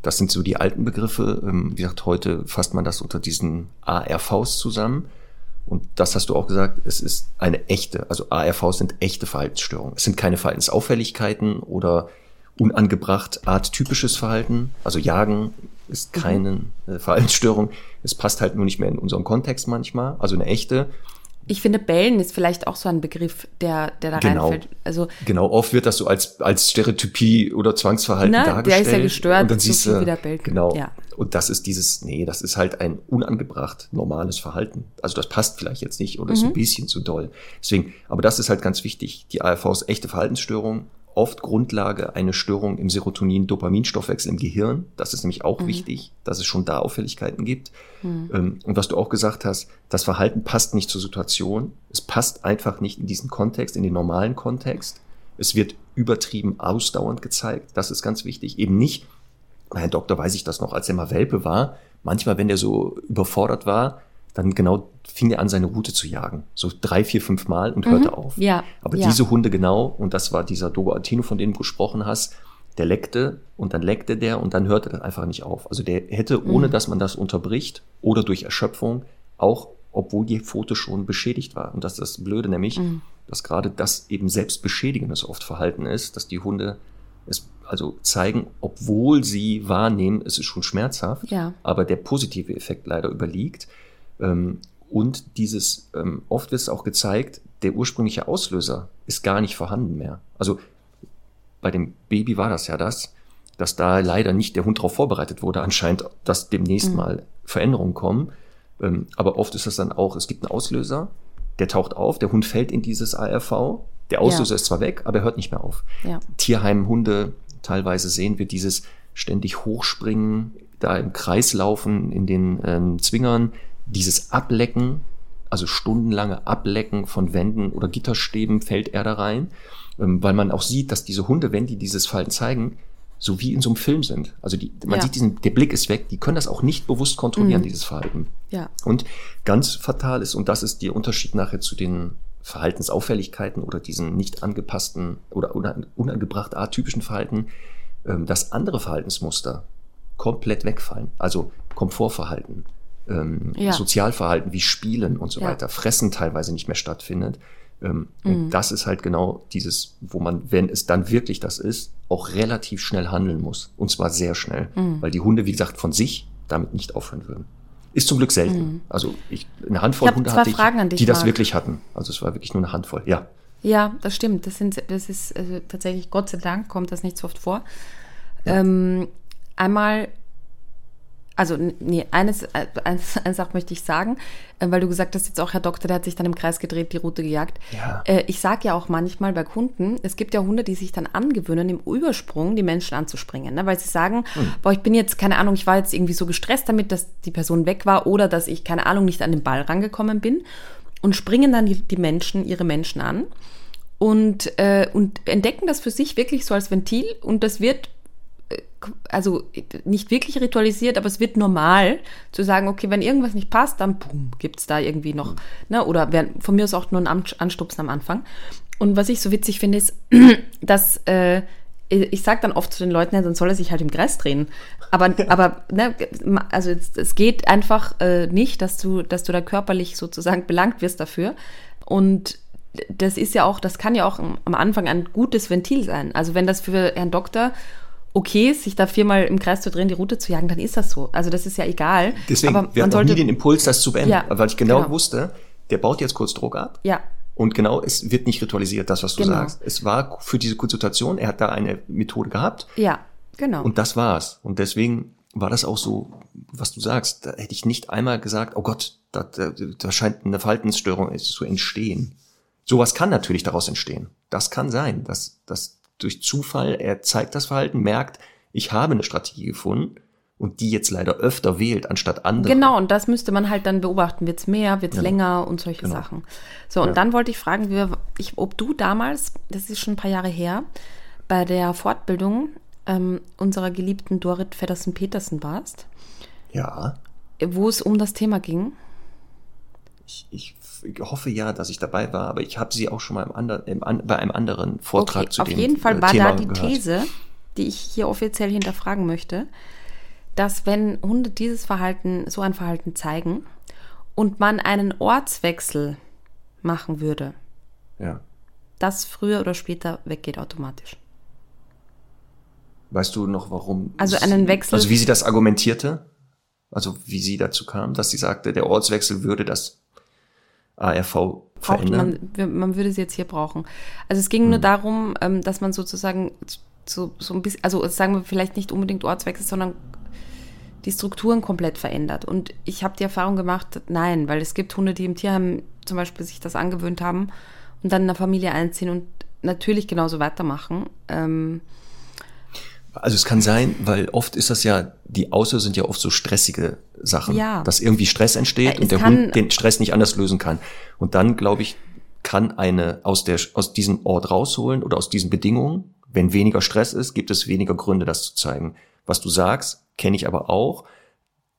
Das sind so die alten Begriffe. Ähm, wie gesagt, heute fasst man das unter diesen ARVs zusammen. Und das hast du auch gesagt, es ist eine echte, also ARVs sind echte Verhaltensstörungen. Es sind keine Verhaltensauffälligkeiten oder unangebracht arttypisches Verhalten. Also Jagen ist mhm. keine mhm. Verhaltensstörung. Es passt halt nur nicht mehr in unseren Kontext manchmal. Also eine echte. Ich finde, Bellen ist vielleicht auch so ein Begriff, der, der da genau. reinfällt. Also, genau, oft wird das so als, als Stereotypie oder Zwangsverhalten na, dargestellt. Der ist ja gestört, und dann so siehst du, wieder bellt. Genau. Ja. Und das ist dieses, nee, das ist halt ein unangebracht normales Verhalten. Also das passt vielleicht jetzt nicht oder mhm. ist ein bisschen zu doll. Deswegen, aber das ist halt ganz wichtig. Die ARV ist echte Verhaltensstörung, oft Grundlage eine Störung im Serotonin-Dopaminstoffwechsel im Gehirn. Das ist nämlich auch mhm. wichtig, dass es schon da Auffälligkeiten gibt. Mhm. Ähm, und was du auch gesagt hast, das Verhalten passt nicht zur Situation. Es passt einfach nicht in diesen Kontext, in den normalen Kontext. Es wird übertrieben ausdauernd gezeigt. Das ist ganz wichtig. Eben nicht, Herr Doktor weiß ich das noch, als er mal Welpe war. Manchmal, wenn der so überfordert war, dann genau fing er an, seine Route zu jagen. So drei, vier, fünf Mal und mhm. hörte auf. Ja. Aber ja. diese Hunde genau, und das war dieser Dogo Altino, von dem du gesprochen hast, der leckte und dann leckte der und dann hörte das einfach nicht auf. Also der hätte, ohne mhm. dass man das unterbricht oder durch Erschöpfung, auch obwohl die Pfote schon beschädigt war. Und das ist das Blöde, nämlich, mhm. dass gerade das eben selbstbeschädigendes oft Verhalten ist, dass die Hunde es also zeigen, obwohl sie wahrnehmen, es ist schon schmerzhaft, ja. aber der positive Effekt leider überliegt. Ähm, und dieses, ähm, oft wird es auch gezeigt, der ursprüngliche Auslöser ist gar nicht vorhanden mehr. Also bei dem Baby war das ja das, dass da leider nicht der Hund darauf vorbereitet wurde, anscheinend, dass demnächst mhm. mal Veränderungen kommen. Ähm, aber oft ist das dann auch, es gibt einen Auslöser, der taucht auf, der Hund fällt in dieses ARV, der Auslöser ja. ist zwar weg, aber er hört nicht mehr auf. Ja. Tierheim, Hunde, teilweise sehen wir dieses ständig hochspringen, da im Kreis laufen in den ähm, Zwingern, dieses Ablecken also stundenlange Ablecken von Wänden oder Gitterstäben fällt er da rein, ähm, weil man auch sieht, dass diese Hunde, wenn die dieses Verhalten zeigen, so wie in so einem Film sind. Also die, man Ja. sieht diesen, der Blick ist weg, die können das auch nicht bewusst kontrollieren, Mhm. dieses Verhalten. Ja. Und ganz fatal ist, und das ist der Unterschied nachher zu den Verhaltensauffälligkeiten oder diesen nicht angepassten oder unan- unangebracht atypischen Verhalten, ähm, dass andere Verhaltensmuster komplett wegfallen. Also Komfortverhalten, ähm, Ja. Sozialverhalten wie Spielen und so Ja. weiter, Fressen teilweise nicht mehr stattfindet. Ähm, Mhm. Und das ist halt genau dieses, wo man, wenn es dann wirklich das ist, auch relativ schnell handeln muss. Und zwar sehr schnell. Mhm. Weil die Hunde, wie gesagt, von sich damit nicht aufhören würden. Ist zum Glück selten. Also ich, eine Handvoll Ich Hunde hatte ich, dich, die das Marc. wirklich hatten. Also es war wirklich nur eine Handvoll. Ja. Ja, das stimmt. Das, sind, das ist also tatsächlich, Gott sei Dank, kommt das nicht so oft vor. Ähm, einmal, also nee, eines, äh, eins, [LAUGHS] eine Sache möchte ich sagen, äh, weil du gesagt hast, jetzt auch Herr Doktor, der hat sich dann im Kreis gedreht, die Route gejagt. Ja. Äh, ich sage ja auch manchmal bei Kunden, es gibt ja Hunde, die sich dann angewöhnen, im Übersprung die Menschen anzuspringen, ne? weil sie sagen, boah, ich bin jetzt, keine Ahnung, ich war jetzt irgendwie so gestresst damit, dass die Person weg war oder dass ich, keine Ahnung, nicht an den Ball rangekommen bin und springen dann die, die Menschen, ihre Menschen an und, äh, und entdecken das für sich wirklich so als Ventil und das wird also nicht wirklich ritualisiert, aber es wird normal zu sagen, okay, wenn irgendwas nicht passt, dann boom, gibt's da irgendwie noch, ne, oder wer, von mir aus auch nur ein An- Anstupsen am Anfang. Und was ich so witzig finde, ist, [CLEARS THROAT] dass äh, ich sage dann oft zu den Leuten, ja, dann soll er sich halt im Kreis drehen. Aber, [LAUGHS] aber ne, also es, es geht einfach äh, nicht, dass du, dass du da körperlich sozusagen belangt wirst dafür. Und das ist ja auch, das kann ja auch am Anfang ein gutes Ventil sein. Also wenn das für Herrn Doktor okay ist, sich da viermal im Kreis zu drehen, die Route zu jagen, dann ist das so. Also das ist ja egal. Deswegen, Aber wir man auch nie sollte, den Impuls, das zu beenden. Ja, weil ich genau, genau. wusste, der baut jetzt kurz Druck ab. ja, Und genau, es wird nicht ritualisiert, das, was du Genau. sagst. Es war für diese Konsultation, er hat da eine Methode gehabt ja, genau. und das war's. Und deswegen war das auch so, was du sagst. Da hätte ich nicht einmal gesagt, oh Gott, da, da, da scheint eine Verhaltensstörung zu entstehen. Sowas kann natürlich daraus entstehen. Das kann sein, dass, dass durch Zufall er zeigt das Verhalten, merkt, ich habe eine Strategie gefunden und die jetzt leider öfter wählt anstatt andere. Genau, und das müsste man halt dann beobachten. Wird's mehr, wird's Genau. länger und solche Genau. Sachen. So, und Ja. dann wollte ich fragen, wie, ich, ob du damals, das ist schon ein paar Jahre her, bei der Fortbildung ähm, unserer geliebten Dorit Feddersen-Petersen warst, Ja, wo es um das Thema ging. ich, ich hoffe ja, dass ich dabei war, aber ich habe sie auch schon mal im ander, im, an, bei einem anderen Vortrag Okay, zu auf dem jeden Fall äh, war Thema da die gehört. These, die ich hier offiziell hinterfragen möchte, dass wenn Hunde dieses Verhalten, so ein Verhalten zeigen und man einen Ortswechsel machen würde, Ja. das früher oder später weggeht automatisch. Weißt du noch, warum? Also einen Wechsel- Also wie sie das argumentierte? Also wie sie dazu kam, dass sie sagte, der Ortswechsel würde das ARV Braucht verändern? man, man würde sie jetzt hier brauchen. Also es ging Hm. nur darum, ähm, dass man sozusagen so, so ein bisschen, also sagen wir vielleicht nicht unbedingt Ortswechsel, sondern die Strukturen komplett verändert. Und ich habe die Erfahrung gemacht, nein, weil es gibt Hunde, die im Tierheim zum Beispiel sich das angewöhnt haben und dann in der Familie einziehen und natürlich genauso weitermachen. Ähm, Also es kann sein, weil oft ist das ja, die Außer sind ja oft so stressige Sachen, Ja. dass irgendwie Stress entsteht und es der kann- Hund den Stress nicht anders lösen kann. Und dann, glaube ich, kann eine aus der aus diesem Ort rausholen oder aus diesen Bedingungen, wenn weniger Stress ist, gibt es weniger Gründe, das zu zeigen. Was du sagst, kenne ich aber auch.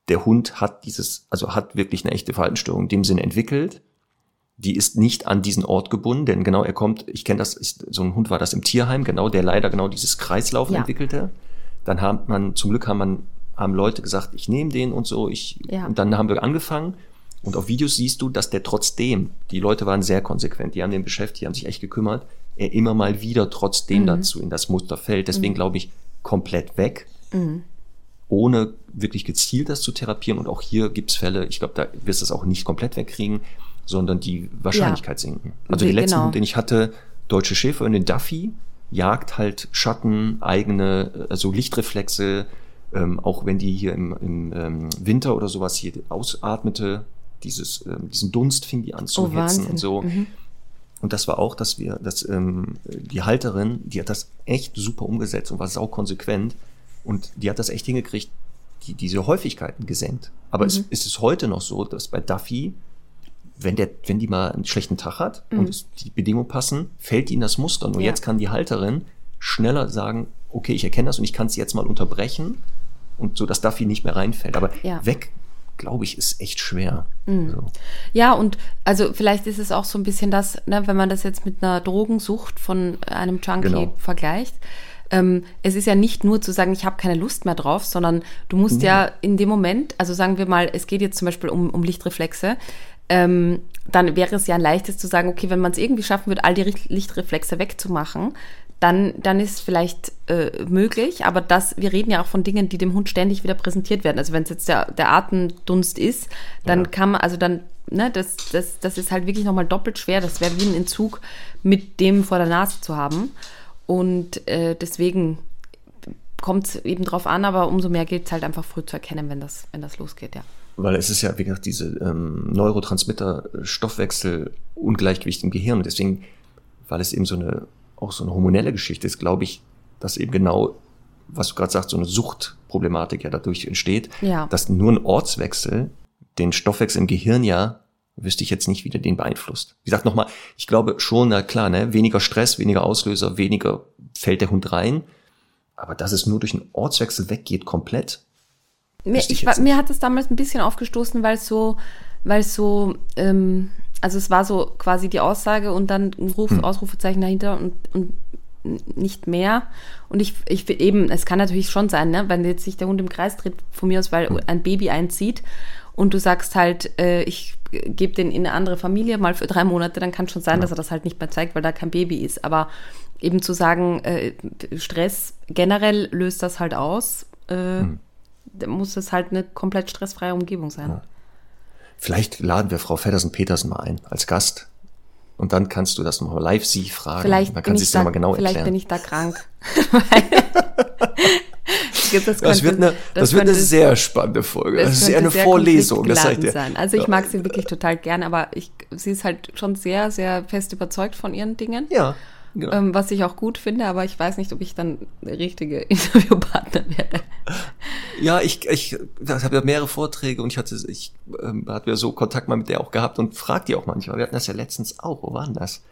Der Hund hat dieses, also hat wirklich eine echte Verhaltensstörung in dem Sinne entwickelt. Die ist nicht an diesen Ort gebunden, denn genau er kommt, ich kenne das, ich, so ein Hund war das im Tierheim, genau, der leider genau dieses Kreislaufen Ja. entwickelte. Dann hat man, zum Glück haben man, haben Leute gesagt, ich nehme den und so, ich, Ja. und dann haben wir angefangen. Und auf Videos siehst du, dass der trotzdem, die Leute waren sehr konsequent, die haben den beschäftigt, die haben sich echt gekümmert, er immer mal wieder trotzdem Mhm. dazu in das Muster fällt. Deswegen glaube ich, komplett weg mhm. ohne wirklich gezielt das zu therapieren. Und auch hier gibt's Fälle, ich glaube, da wirst du es auch nicht komplett wegkriegen, sondern die Wahrscheinlichkeit sinken. Also die letzten, genau. den ich hatte, deutsche Schäferhündin Duffy, jagt halt Schatten, eigene, also Lichtreflexe, ähm, auch wenn die hier im, im ähm, Winter oder sowas hier ausatmete, dieses, ähm, diesen Dunst fing die an zu Oh, hetzen und so. Mhm. Und das war auch, dass wir, dass ähm, die Halterin, die hat das echt super umgesetzt und war saukonsequent. Und die hat das echt hingekriegt, die, diese Häufigkeiten gesenkt. Aber es Mhm. ist es heute noch so, dass bei Duffy wenn der, wenn die mal einen schlechten Tag hat Mhm. und die Bedingungen passen, fällt in das Muster. Nur Ja. jetzt kann die Halterin schneller sagen, okay, ich erkenne das und ich kann es jetzt mal unterbrechen und so, dass Duffy nicht mehr reinfällt. Aber Ja. Mhm. weg, glaube ich, ist echt schwer. So. Ja, und also vielleicht ist es auch so ein bisschen das, ne, wenn man das jetzt mit einer Drogensucht von einem Junkie Genau. vergleicht. Ähm, es ist ja nicht nur zu sagen, ich habe keine Lust mehr drauf, sondern du musst ja in dem Moment, also sagen wir mal, es geht jetzt zum Beispiel um, um Lichtreflexe, ähm, dann wäre es ja ein leichtes zu sagen, okay, wenn man es irgendwie schaffen würde, all die Lichtreflexe wegzumachen, dann, dann ist es vielleicht äh, möglich, aber das, wir reden ja auch von Dingen, die dem Hund ständig wieder präsentiert werden. Also wenn es jetzt der, der Atemdunst ist, dann Ja. kann man, also dann, ne, das, das, das ist halt wirklich nochmal doppelt schwer. Das wäre wie ein Entzug mit dem vor der Nase zu haben. Und äh, deswegen kommt es eben drauf an, aber umso mehr gilt es halt einfach früh zu erkennen, wenn das, wenn das losgeht, ja. Weil es ist ja, wie gesagt, diese ähm, Neurotransmitter-Stoffwechsel-Ungleichgewicht im Gehirn. Und deswegen, weil es eben so eine, auch so eine hormonelle Geschichte ist, glaube ich, dass eben genau, was du gerade sagst, so eine Suchtproblematik ja dadurch entsteht, Ja. dass nur ein Ortswechsel den Stoffwechsel im Gehirn ja, wüsste ich jetzt nicht, wie der den beeinflusst. Wie gesagt, nochmal, ich glaube schon, na klar, ne, weniger Stress, weniger Auslöser, weniger fällt der Hund rein. Aber dass es nur durch einen Ortswechsel weggeht komplett, Mir, ich ich, mir hat es damals ein bisschen aufgestoßen, weil so, weil so, ähm, also es war so quasi die Aussage und dann ein Ruf, Hm. Ausrufezeichen dahinter und, und nicht mehr. Und ich, ich eben, es kann natürlich schon sein, ne, wenn jetzt sich der Hund im Kreis dreht, von mir aus, weil Hm. ein Baby einzieht und du sagst halt, äh, ich gebe den in eine andere Familie mal für drei Monate, dann kann schon sein, dass er das halt nicht mehr zeigt, weil da kein Baby ist. Aber eben zu sagen, äh, Stress generell löst das halt aus. Äh, Hm. Muss es halt eine komplett stressfreie Umgebung sein. Vielleicht laden wir Frau Feddersen-Petersen mal ein als Gast. Und dann kannst du das nochmal live sie fragen. Vielleicht, dann bin kann sie ich, es da, nochmal genau vielleicht erklären. bin ich da krank. [LAUGHS] [LAUGHS] das, das könnte- wird eine, das wird eine sehr spannende Folge. Das, ist eher eine Vorlesung. Das ich dir. sein. Also ich mag sie wirklich total gern, aber ich, sie ist halt schon sehr, sehr fest überzeugt von ihren Dingen. Ja, genau. Ähm, was ich auch gut finde, aber ich weiß nicht, ob ich dann der richtige [LAUGHS] Interviewpartner werde. Ja, ich, ich, habe ja mehrere Vorträge und ich hatte, ich ähm, hatte ja so Kontakt mal mit der auch gehabt und frag die auch manchmal. Wir hatten das ja letztens auch. Wo war denn das?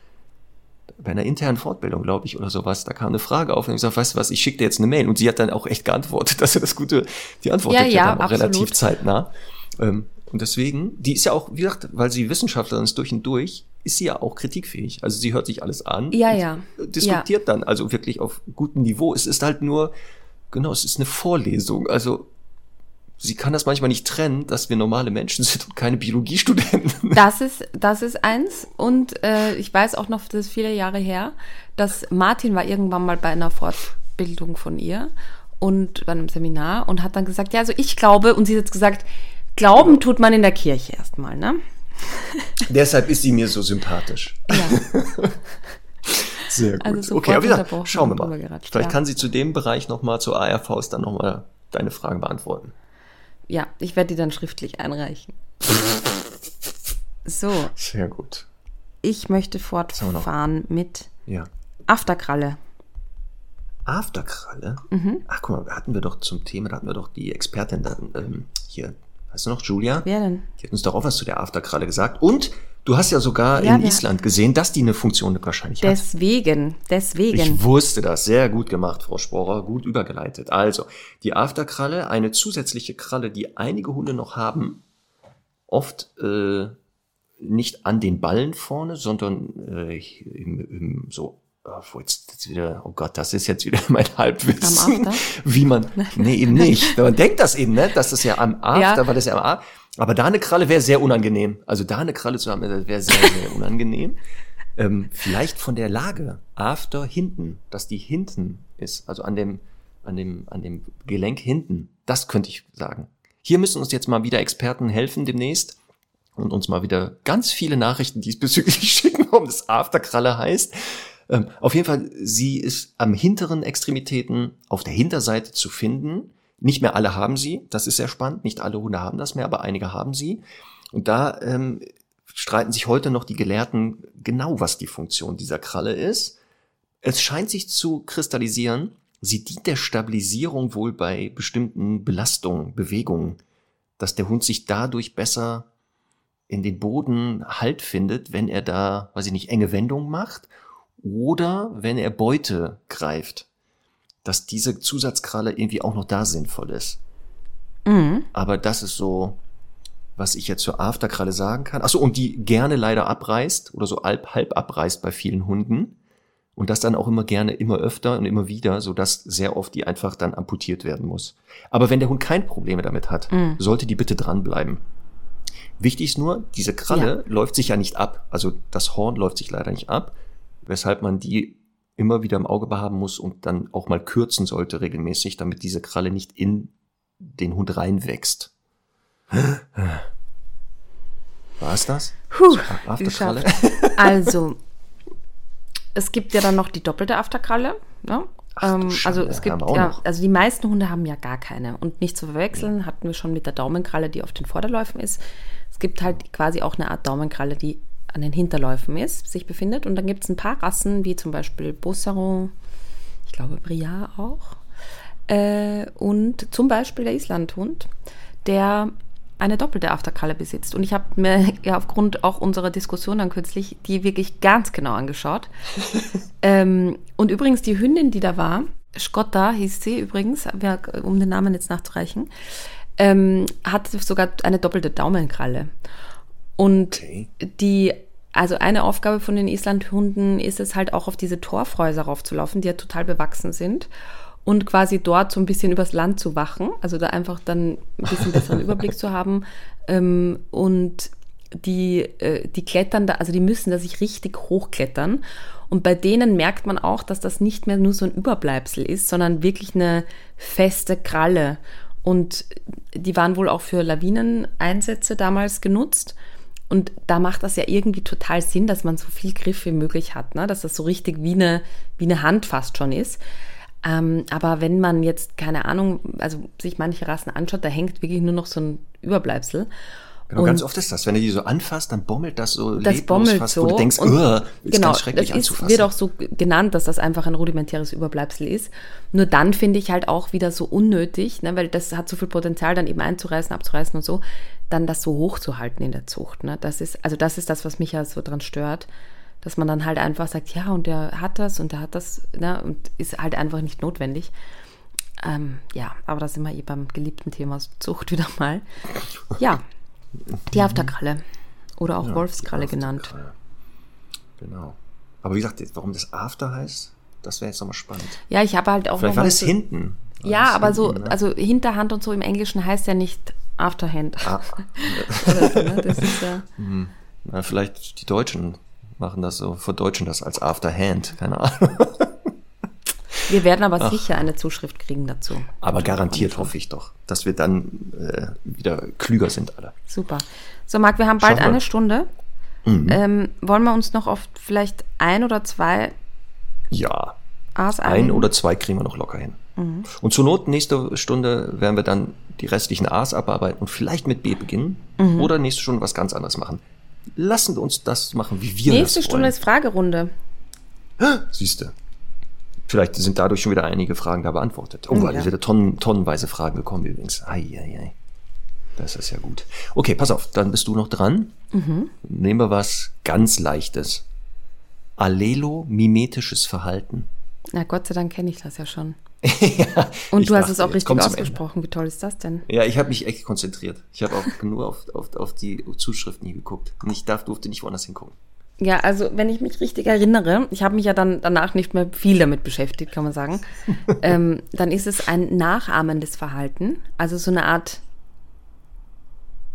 Bei einer internen Fortbildung, glaube ich, oder sowas. Da kam eine Frage auf und ich gesagt, weißt du was, ich schicke dir jetzt eine Mail. Und sie hat dann auch echt geantwortet, [LAUGHS] dass er das Gute, die antwortet Ja, ja, ja, dann auch absolut. relativ zeitnah. Ähm, und deswegen, die ist ja auch, wie gesagt, weil sie Wissenschaftlerin ist durch und durch, ist sie ja auch kritikfähig. Also sie hört sich alles an. Ja, und ja. Diskutiert dann, also wirklich auf gutem Niveau. Es ist halt nur, genau, es ist eine Vorlesung. Also sie kann das manchmal nicht trennen, dass wir normale Menschen sind und keine Biologiestudenten. [LAUGHS] Das ist, das ist eins. Und äh, ich weiß auch noch, das ist viele Jahre her, dass Martin war irgendwann mal bei einer Fortbildung von ihr und bei einem Seminar und hat dann gesagt, ja, also ich glaube, und sie hat jetzt gesagt, Glauben tut man in der Kirche erstmal, ne? [LAUGHS] Deshalb ist sie mir so sympathisch. Ja. [LAUGHS] Sehr gut. Also okay, aber wie gesagt, schauen wir mal. geratscht, Vielleicht ja. kann sie zu dem Bereich nochmal zur ARVs dann nochmal deine Fragen beantworten. ja, ich werde die dann schriftlich einreichen. So, Sehr gut. ich möchte fortfahren mit Ja. Afterkralle. Afterkralle? Mhm. Ach, guck mal, hatten wir doch zum Thema, da hatten wir doch die Expertin da, ähm, hier. Weißt du noch, Julia? Wer denn? Die hat uns doch auch was zu der Afterkralle gesagt. Und du hast ja sogar Ja, in wir- Island gesehen, dass die eine Funktion wahrscheinlich hat. Deswegen, deswegen. Ich wusste das. Sehr gut gemacht, Frau Sporer. Gut übergeleitet. Also, die Afterkralle, eine zusätzliche Kralle, die einige Hunde noch haben. Oft äh, nicht an den Ballen vorne, sondern äh, im, im, so, oh, jetzt, jetzt wieder, oh Gott, das ist jetzt wieder [LAUGHS] mein Halbwissen. Wie man, nee, eben nicht. [LAUGHS] Man denkt das eben, ne? Das ist ja am After, Ja. weil das ja am After. Aber da eine Kralle wäre sehr unangenehm. Also da eine Kralle zu haben, das wäre sehr, sehr unangenehm. [LAUGHS] Ähm, vielleicht von der Lage, After hinten, dass die hinten ist, also an dem, an dem, an dem Gelenk hinten. Das könnte ich sagen. Hier müssen uns jetzt mal wieder Experten helfen demnächst und uns mal wieder ganz viele Nachrichten diesbezüglich schicken, warum das Afterkralle heißt. Ähm, auf jeden Fall, sie ist am hinteren Extremitäten auf der Hinterseite zu finden. Nicht mehr alle haben sie, das ist sehr spannend. Nicht alle Hunde haben das mehr, aber einige haben sie. Und da ähm, streiten sich heute noch die Gelehrten genau, was die Funktion dieser Kralle ist. Es scheint sich zu kristallisieren, sie dient der Stabilisierung wohl bei bestimmten Belastungen, Bewegungen, dass der Hund sich dadurch besser in den Boden Halt findet, wenn er da, weiß ich nicht, enge Wendungen macht oder wenn er Beute greift, dass diese Zusatzkralle irgendwie auch noch da sinnvoll ist. Mhm. Aber das ist so, was ich jetzt zur Afterkralle sagen kann. Achso, und die gerne leider abreißt oder so halb, halb abreißt bei vielen Hunden. Und das dann auch immer gerne, immer öfter und immer wieder, so dass sehr oft die einfach dann amputiert werden muss. Aber wenn der Hund kein Probleme damit hat, Mhm. sollte die bitte dranbleiben. Wichtig ist nur, diese Kralle läuft sich ja nicht ab. Also das Horn läuft sich leider nicht ab, weshalb man die immer wieder im Auge behaben muss und dann auch mal kürzen sollte regelmäßig, damit diese Kralle nicht in den Hund reinwächst. War es das? Puh, Afterkralle? Also, es gibt ja dann noch die doppelte Afterkralle. Ne? Ach Ähm, also es gibt ja, noch. also die meisten Hunde haben ja gar keine. Und nicht zu verwechseln, hatten wir schon mit der Daumenkralle, die auf den Vorderläufen ist. Es gibt halt quasi auch eine Art Daumenkralle, die an den Hinterläufen ist, sich befindet. Und dann gibt es ein paar Rassen, wie zum Beispiel Bosseron, ich glaube Briard auch. Äh, und zum Beispiel der Islandhund, der eine doppelte Afterkralle besitzt. Und ich habe mir [LAUGHS] ja aufgrund auch unserer Diskussion dann kürzlich die wirklich ganz genau angeschaut. [LAUGHS] ähm, und übrigens die Hündin, die da war, Scotta hieß sie übrigens, um den Namen jetzt nachzureichen, ähm, hat sogar eine doppelte Daumenkralle. Und Okay. die, also eine Aufgabe von den Islandhunden ist es halt auch auf diese Torfhäuser raufzulaufen, die ja total bewachsen sind. Und quasi dort so ein bisschen übers Land zu wachen, also da einfach dann ein bisschen besseren [LAUGHS] Überblick zu haben. Ähm, und die, äh, die klettern da, also die müssen da sich richtig hochklettern. Und bei denen merkt man auch, dass das nicht mehr nur so ein Überbleibsel ist, sondern wirklich eine feste Kralle. Und die waren wohl auch für Lawineneinsätze damals genutzt. Und da macht das ja irgendwie total Sinn, dass man so viel Griff wie möglich hat, ne? dass das so richtig wie eine, wie eine Hand fast schon ist. Ähm, aber wenn man jetzt, keine Ahnung, also sich manche Rassen anschaut, da hängt wirklich nur noch so ein Überbleibsel. Genau, Und ganz oft ist das. Wenn du die so anfasst, dann bommelt das so das bommelt fast, so. wo du denkst, und "Uah, ist genau, ganz schrecklich das ist, anzufassen. wird auch so genannt, dass das einfach ein rudimentäres Überbleibsel ist. Nur dann finde ich halt auch wieder so unnötig, ne, weil das hat so viel Potenzial, dann eben einzureißen, abzureißen und so, dann das so hochzuhalten in der Zucht. Ne? Das ist, also das ist das, was mich ja so dran stört, dass man dann halt einfach sagt, ja, und der hat das und der hat das, ne, und ist halt einfach nicht notwendig. Ähm, ja, aber da sind wir eh beim geliebten Thema Zucht wieder mal. Ja, die Afterkralle. Oder auch Ja, Wolfskralle genannt. Genau. Aber wie gesagt, warum das After heißt, das wäre jetzt nochmal spannend. Ja, ich habe halt auch Vielleicht noch war mal das so- hinten. War Ja, das aber so, hinten, ne? also Hinterhand und so im Englischen heißt ja nicht Afterhand. Ah, [LAUGHS] so, ne? Das ist ja. na, vielleicht die Deutschen machen das so, verdeutschen das als Afterhand, keine Ahnung. Wir werden aber sicher eine Zuschrift kriegen dazu. Aber garantiert hoffe ich doch, dass wir dann äh, wieder klüger sind alle. Super. So, Marc, wir haben bald Schaffen eine Stunde. Mhm. Ähm, wollen wir uns noch auf vielleicht ein oder zwei Ja, A's ein oder zwei kriegen wir noch locker hin. Mhm. Und zur Not, nächste Stunde werden wir dann die restlichen A's abarbeiten und vielleicht mit B beginnen Mhm. oder nächste Stunde was ganz anderes machen. Lassen wir uns das machen, wie wir Nächste das Stunde wollen. ist Fragerunde. Siehste. Vielleicht sind dadurch schon wieder einige Fragen da beantwortet. Oh, Oh, weil ja. wieder tonnen, tonnenweise Fragen gekommen übrigens. Ei, ei, ei. Das ist ja gut. Okay, pass auf, dann bist du noch dran. Mhm. Nehmen wir was ganz Leichtes. Allelo-mimetisches Verhalten. Na, Gott sei Dank kenne ich das ja schon. [LAUGHS] ja, Und du hast es auch richtig ausgesprochen. Wie toll ist das denn? Ja, ich habe mich echt konzentriert. Ich habe auch [LAUGHS] nur auf, auf, auf die Zuschriften hier geguckt. Und ich darf, durfte nicht woanders hingucken. Ja, also wenn ich mich richtig erinnere, ich habe mich ja dann danach nicht mehr viel damit beschäftigt, kann man sagen, [LAUGHS] ähm, dann ist es ein nachahmendes Verhalten, also so eine Art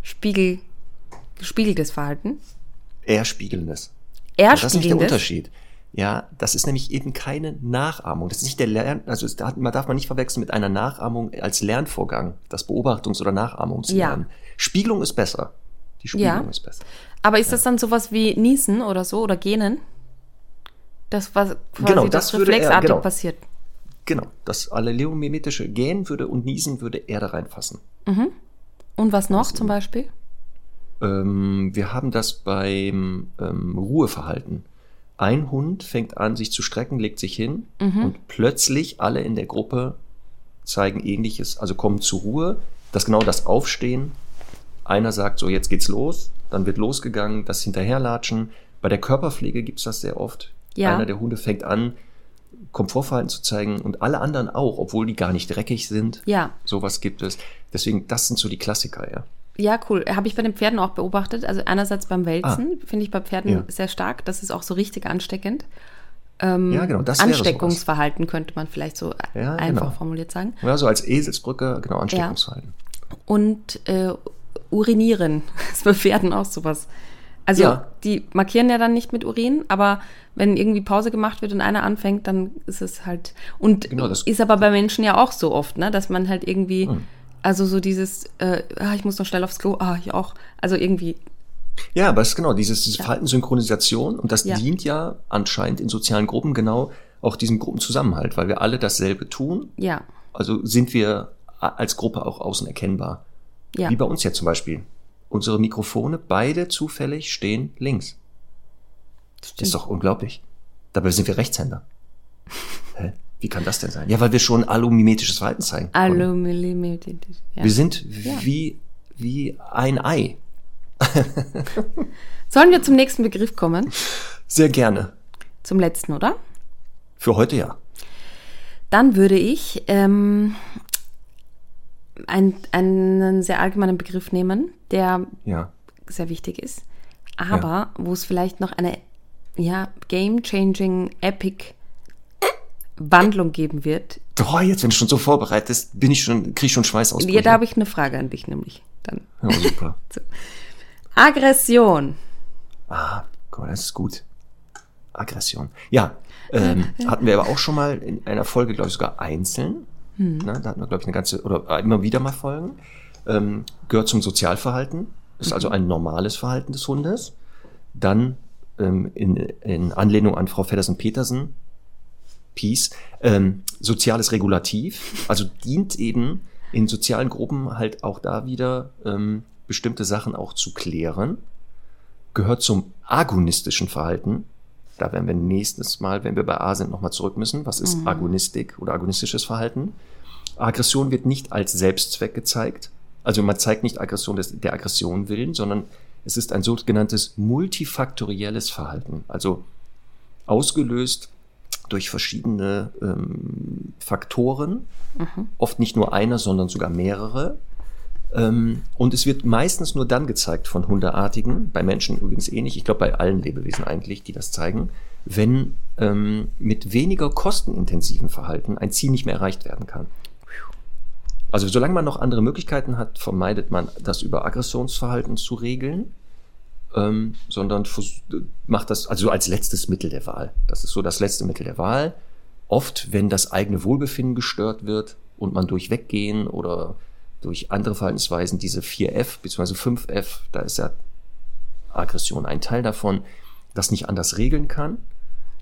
Spiegel, gespiegeltes Verhalten. Eher spiegelndes. Er das ist nicht der spiegelndes. Unterschied. Ja, das ist nämlich eben keine Nachahmung. Das ist nicht der Lern, also es darf, man darf man nicht verwechseln mit einer Nachahmung als Lernvorgang, das Beobachtungs- oder Nachahmungslernen. Spiegelung ist besser. Die Spiegelung Ja. ist besser. Aber ist das dann sowas wie Niesen oder so oder Genen? Das, was quasi Genau, das, das würde er- reflexartig genau. passiert. Genau, das alleleomimetische Gähnen würde und Niesen würde er da reinfassen. Und was noch zum Beispiel? Ähm, wir haben das beim ähm, Ruheverhalten. Ein Hund fängt an, sich zu strecken, legt sich hin und plötzlich alle in der Gruppe zeigen ähnliches, also kommen zur Ruhe. Das genau das Aufstehen. Einer sagt so, jetzt geht's los. dann wird losgegangen, das Hinterherlatschen. Bei der Körperpflege gibt's das sehr oft. Ja. Einer der Hunde fängt an, Komfortverhalten zu zeigen und alle anderen auch, obwohl die gar nicht dreckig sind. Ja. Sowas gibt es. Deswegen, das sind so die Klassiker, ja. Ja, cool. Habe ich bei den Pferden auch beobachtet. Also einerseits beim Wälzen finde ich bei Pferden Ja. sehr stark. Das ist auch so richtig ansteckend. Ähm, Ja, genau, das wäre sowas. Ansteckungsverhalten könnte man vielleicht so Ja, einfach genau. formuliert sagen. Ja, so als Eselsbrücke, genau, Ansteckungsverhalten. Und äh, urinieren [LAUGHS] ist bei Pferden auch sowas. Also Ja. die markieren ja dann nicht mit Urin, aber wenn irgendwie Pause gemacht wird und einer anfängt, dann ist es halt. Und Genau, das- ist aber bei Menschen ja auch so oft, ne, dass man halt irgendwie, Hm. also so dieses, äh, ah, ich muss noch schnell aufs Klo, ah, ich auch. Also irgendwie, Ja, aber es ist genau dieses, diese Verhaltenssynchronisation und das Ja. dient ja anscheinend in sozialen Gruppen genau auch diesem Gruppenzusammenhalt, weil wir alle dasselbe tun. ja, Also sind wir als Gruppe auch außen erkennbar. Ja. Wie bei uns jetzt zum Beispiel. Unsere Mikrofone, beide zufällig, stehen links. Stimmt. Ist doch unglaublich. Dabei sind wir Rechtshänder. [LAUGHS] Hä? Wie kann das denn sein? Ja, weil wir schon allomimetisches Verhalten zeigen. Aluminium. Ja. Wir sind Ja. wie, wie ein Ei. [LAUGHS] Sollen wir zum nächsten Begriff kommen? Sehr gerne. Zum letzten, oder? Für heute ja. Dann würde ich ähm, ein, einen sehr allgemeinen Begriff nehmen, der Ja. sehr wichtig ist, aber wo es vielleicht noch eine ja, game-changing, epic Wandlung geben wird. Doch, jetzt, wenn du schon so vorbereitest, bin ich schon, krieg ich schon Schweißausbrüche. Ja, da habe ich eine Frage an dich nämlich. Dann. Ja, super. [LAUGHS] Aggression. Ah, guck mal, das ist gut. Aggression. Ja, ähm, [LAUGHS] hatten wir aber auch schon mal in einer Folge, glaube ich, sogar einzeln. Ne, da hatten wir, glaube ich, eine ganze, oder immer wieder mal Folgen. Ähm, gehört zum Sozialverhalten. Ist also ein normales Verhalten des Hundes. Dann ähm, in, in Anlehnung an Frau Feddersen-Petersen, Peace, ähm, soziales Regulativ, also dient eben in sozialen Gruppen halt auch da wieder ähm, bestimmte Sachen auch zu klären gehört zum agonistischen Verhalten. Da werden wir nächstes Mal, wenn wir bei A sind, nochmal zurück müssen. Was ist Agonistik oder agonistisches Verhalten? Aggression wird nicht als Selbstzweck gezeigt. Also man zeigt nicht Aggression des, der Aggression willen, sondern es ist ein sogenanntes multifaktorielles Verhalten. Also ausgelöst durch verschiedene ähm, Faktoren, oft nicht nur einer, sondern sogar mehrere. Ähm, und es wird meistens nur dann gezeigt von Hundeartigen, bei Menschen übrigens ähnlich, ich glaube bei allen Lebewesen eigentlich, die das zeigen, wenn ähm, mit weniger kostenintensiven Verhalten ein Ziel nicht mehr erreicht werden kann. Also solange man noch andere Möglichkeiten hat, vermeidet man das über Aggressionsverhalten zu regeln, ähm, sondern macht das also als letztes Mittel der Wahl. Das ist so das letzte Mittel der Wahl. Oft, wenn das eigene Wohlbefinden gestört wird und man durch Weggehen oder durch andere Verhaltensweisen diese 4F bzw. 5F, da ist ja Aggression ein Teil davon, das nicht anders regeln kann.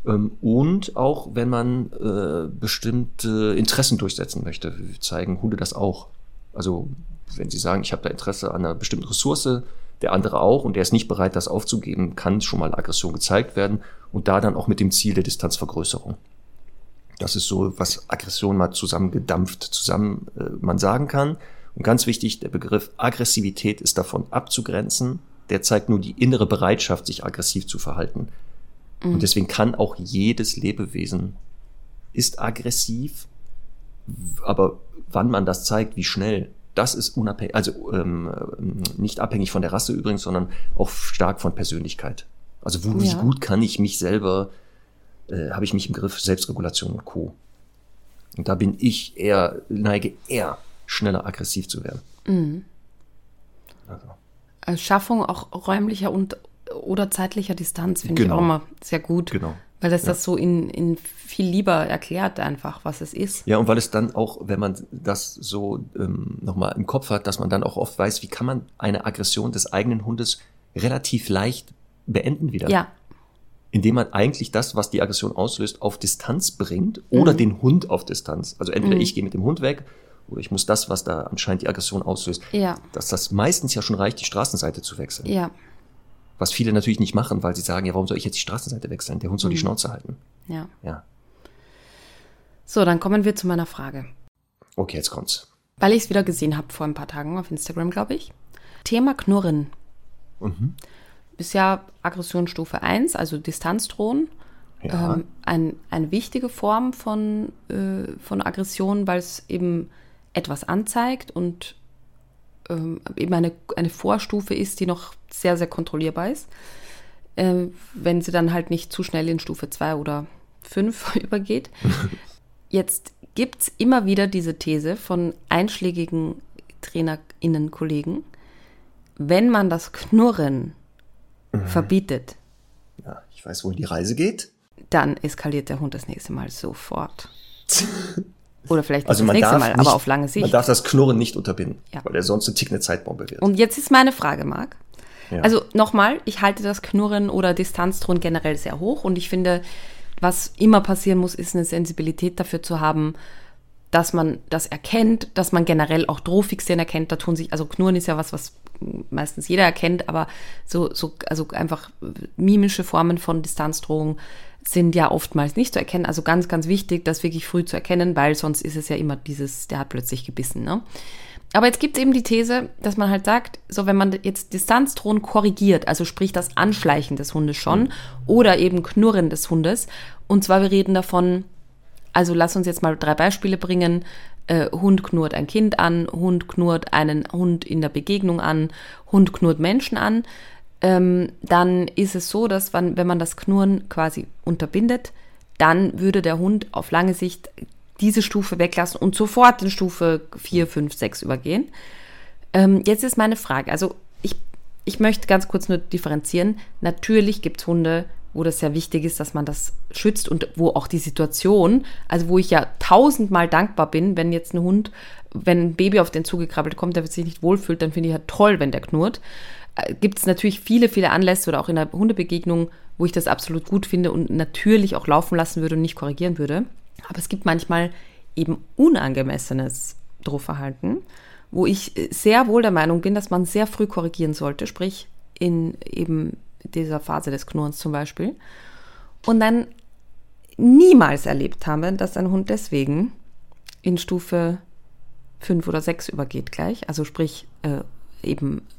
Ähm, Und auch wenn man äh, bestimmte Interessen durchsetzen möchte, zeigen Hunde das auch. Also wenn sie sagen, ich habe da Interesse an einer bestimmten Ressource, der andere auch und der ist nicht bereit, das aufzugeben, kann schon mal Aggression gezeigt werden und da dann auch mit dem Ziel der Distanzvergrößerung. Das ist so, was Aggression mal zusammengedampft zusammen äh, man sagen kann. Und ganz wichtig, der Begriff Aggressivität ist davon abzugrenzen. Der zeigt nur die innere Bereitschaft, sich aggressiv zu verhalten. Und deswegen kann auch jedes Lebewesen ist aggressiv, aber wann man das zeigt, wie schnell, das ist unabhängig, also ähm, nicht abhängig von der Rasse übrigens, sondern auch stark von Persönlichkeit. Also wo, wie Ja. gut kann ich mich selber, äh, habe ich mich im Griff, Selbstregulation und Co. Und da bin ich eher, neige eher schneller aggressiv zu werden. Also, Als Schaffung auch räumlicher und oder zeitlicher Distanz finde ich Genau. auch immer sehr gut. Genau. Weil das Ja. das so in, in viel lieber erklärt einfach, was es ist. Ja, und weil es dann auch, wenn man das so ähm, nochmal im Kopf hat, dass man dann auch oft weiß, wie kann man eine Aggression des eigenen Hundes relativ leicht beenden wieder. Ja, Indem man eigentlich das, was die Aggression auslöst, auf Distanz bringt oder den Hund auf Distanz. Also entweder ich gehe mit dem Hund weg oder ich muss das, was da anscheinend die Aggression auslöst, ja, dass das meistens ja schon reicht, die Straßenseite zu wechseln. ja, Was viele natürlich nicht machen, weil sie sagen, ja, warum soll ich jetzt die Straßenseite wechseln? Der Hund soll die Schnauze halten. ja. Ja. So, dann kommen wir zu meiner Frage. Okay, jetzt kommt's. Weil ich es wieder gesehen habe vor ein paar Tagen auf Instagram, glaube ich. Thema Knurren. Mhm. Ist ja Aggressionsstufe 1, also Distanzdrohen. Ja. Ähm, ein, eine wichtige Form von, äh, von Aggression, weil es eben etwas anzeigt und ähm, eben eine, eine Vorstufe ist, die noch sehr, sehr kontrollierbar ist. Äh, wenn sie dann halt nicht zu schnell in Stufe 2 oder 5 [LAUGHS] übergeht. [LAUGHS] Jetzt gibt es immer wieder diese These von einschlägigen TrainerInnen, Kollegen, wenn man das Knurren mhm. verbietet. Ja, ich weiß, wohin die Reise geht. Dann eskaliert der Hund das nächste Mal sofort. [LAUGHS] Oder vielleicht also das nächste Mal, nicht, aber auf lange Sicht. Man darf das Knurren nicht unterbinden, ja. weil er sonst eine tickende Zeitbombe wird. Und jetzt ist meine Frage, Marc. Ja. Also nochmal, ich halte das Knurren oder Distanzdrohen generell sehr hoch und ich finde, was immer passieren muss, ist eine Sensibilität dafür zu haben, dass man das erkennt, dass man generell auch Drohfixien erkennt. Da tun sich, also Knurren ist ja was, was meistens jeder erkennt, aber so, so, also einfach mimische Formen von Distanzdrohung sind ja oftmals nicht zu erkennen. Also ganz, ganz wichtig, das wirklich früh zu erkennen, weil sonst ist es ja immer dieses, der hat plötzlich gebissen. Ne? Aber jetzt gibt es eben die These, dass man halt sagt, so wenn man jetzt Distanzdrohen korrigiert, also sprich das Anschleichen des Hundes schon mhm. oder eben Knurren des Hundes, und zwar wir reden davon, also lass uns jetzt mal drei Beispiele bringen. Äh, Hund knurrt ein Kind an, Hund knurrt einen Hund in der Begegnung an, Hund knurrt Menschen an. Ähm, dann ist es so, dass man, wenn man das Knurren quasi unterbindet, dann würde der Hund auf lange Sicht diese Stufe weglassen und sofort in Stufe 4, 5, 6 übergehen. Ähm, jetzt ist meine Frage, also ich, ich möchte ganz kurz nur differenzieren. Natürlich gibt es Hunde, wo das sehr wichtig ist, dass man das schützt und wo auch die Situation, also wo ich ja tausendmal dankbar bin, wenn jetzt ein Hund, wenn ein Baby auf den zugekrabbelt kommt, der sich nicht wohlfühlt, dann finde ich ja toll, wenn der knurrt. Äh, gibt es natürlich viele, viele Anlässe oder auch in der Hundebegegnung, wo ich das absolut gut finde und natürlich auch laufen lassen würde und nicht korrigieren würde. Aber es gibt manchmal eben unangemessenes Drohverhalten, wo ich sehr wohl der Meinung bin, dass man sehr früh korrigieren sollte, sprich in eben dieser Phase des Knurrens zum Beispiel. Und dann niemals erlebt habe, dass ein Hund deswegen in Stufe 5 oder 6 übergeht gleich, also sprich äh, eben äh,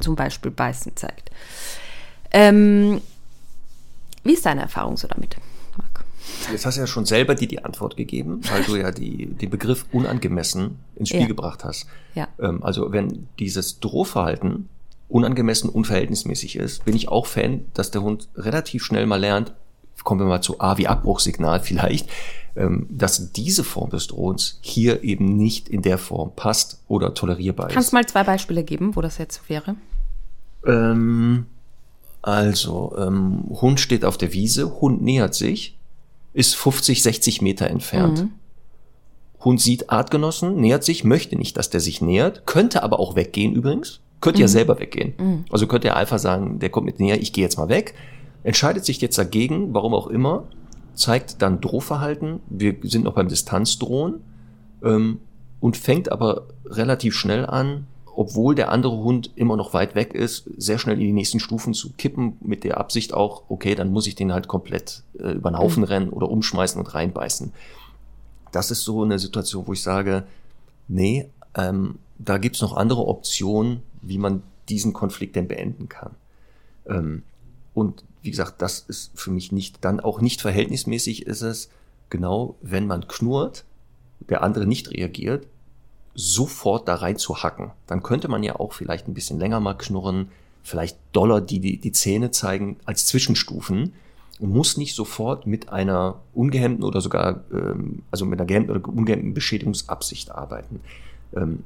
zum Beispiel beißen zeigt. Ähm, wie ist deine Erfahrung so damit? Jetzt hast du ja schon selber dir die Antwort gegeben, weil du ja die, den Begriff unangemessen ins Spiel ja. gebracht hast. Ja. Ähm, also wenn dieses Drohverhalten unangemessen, unverhältnismäßig ist, bin ich auch Fan, dass der Hund relativ schnell mal lernt, kommen wir mal zu A wie Abbruchsignal vielleicht, ähm, dass diese Form des Drohens hier eben nicht in der Form passt oder tolerierbar ist. Kannst du mal zwei Beispiele geben, wo das jetzt wäre? Ähm, also, ähm, Hund steht auf der Wiese, Hund nähert sich, ist 50, 60 Meter entfernt. Mhm. Hund sieht Artgenossen, nähert sich, möchte nicht, dass der sich nähert, könnte aber auch weggehen übrigens, könnte mhm. ja selber weggehen. Mhm. Also könnte er einfach sagen, der kommt mit näher, ich gehe jetzt mal weg, entscheidet sich jetzt dagegen, warum auch immer, zeigt dann Drohverhalten, wir sind noch beim Distanzdrohen ähm, und fängt aber relativ schnell an, obwohl der andere Hund immer noch weit weg ist, sehr schnell in die nächsten Stufen zu kippen, mit der Absicht auch, okay, dann muss ich den halt komplett äh, über den Haufen mhm. rennen oder umschmeißen und reinbeißen. Das ist so eine Situation, wo ich sage, nee, ähm, da gibt's noch andere Optionen, wie man diesen Konflikt denn beenden kann. Ähm, und wie gesagt, das ist für mich nicht, dann auch nicht verhältnismäßig ist es, genau, wenn man knurrt, der andere nicht reagiert, sofort da rein zu hacken. Dann könnte man ja auch vielleicht ein bisschen länger mal knurren, vielleicht doller die, die, die Zähne zeigen als Zwischenstufen und muss nicht sofort mit einer ungehemmten oder sogar, ähm, also mit einer gehemmten oder ungehemmten Beschädigungsabsicht arbeiten. Ähm,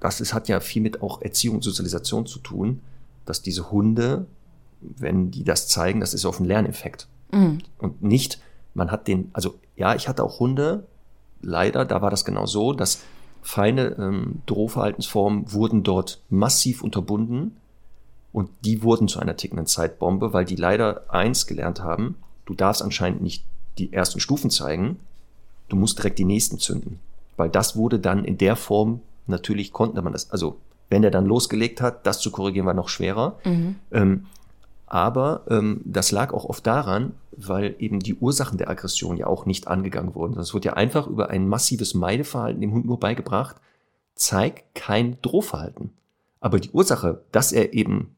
das ist, hat ja viel mit auch Erziehung und Sozialisation zu tun, dass diese Hunde, wenn die das zeigen, das ist auf ein Lerneffekt. Mhm. Und nicht, man hat den, also ja, ich hatte auch Hunde, leider, da war das genau so, dass feine ähm, Drohverhaltensformen wurden dort massiv unterbunden und die wurden zu einer tickenden Zeitbombe, weil die leider eins gelernt haben, du darfst anscheinend nicht die ersten Stufen zeigen, du musst direkt die nächsten zünden. Weil das wurde dann in der Form, natürlich konnte man das, also wenn er dann losgelegt hat, das zu korrigieren war noch schwerer. Mhm. Ähm, aber ähm, das lag auch oft daran, weil eben die Ursachen der Aggression ja auch nicht angegangen wurden. Das wird ja einfach über ein massives Meideverhalten dem Hund nur beigebracht, zeig kein Drohverhalten. Aber die Ursache, dass er eben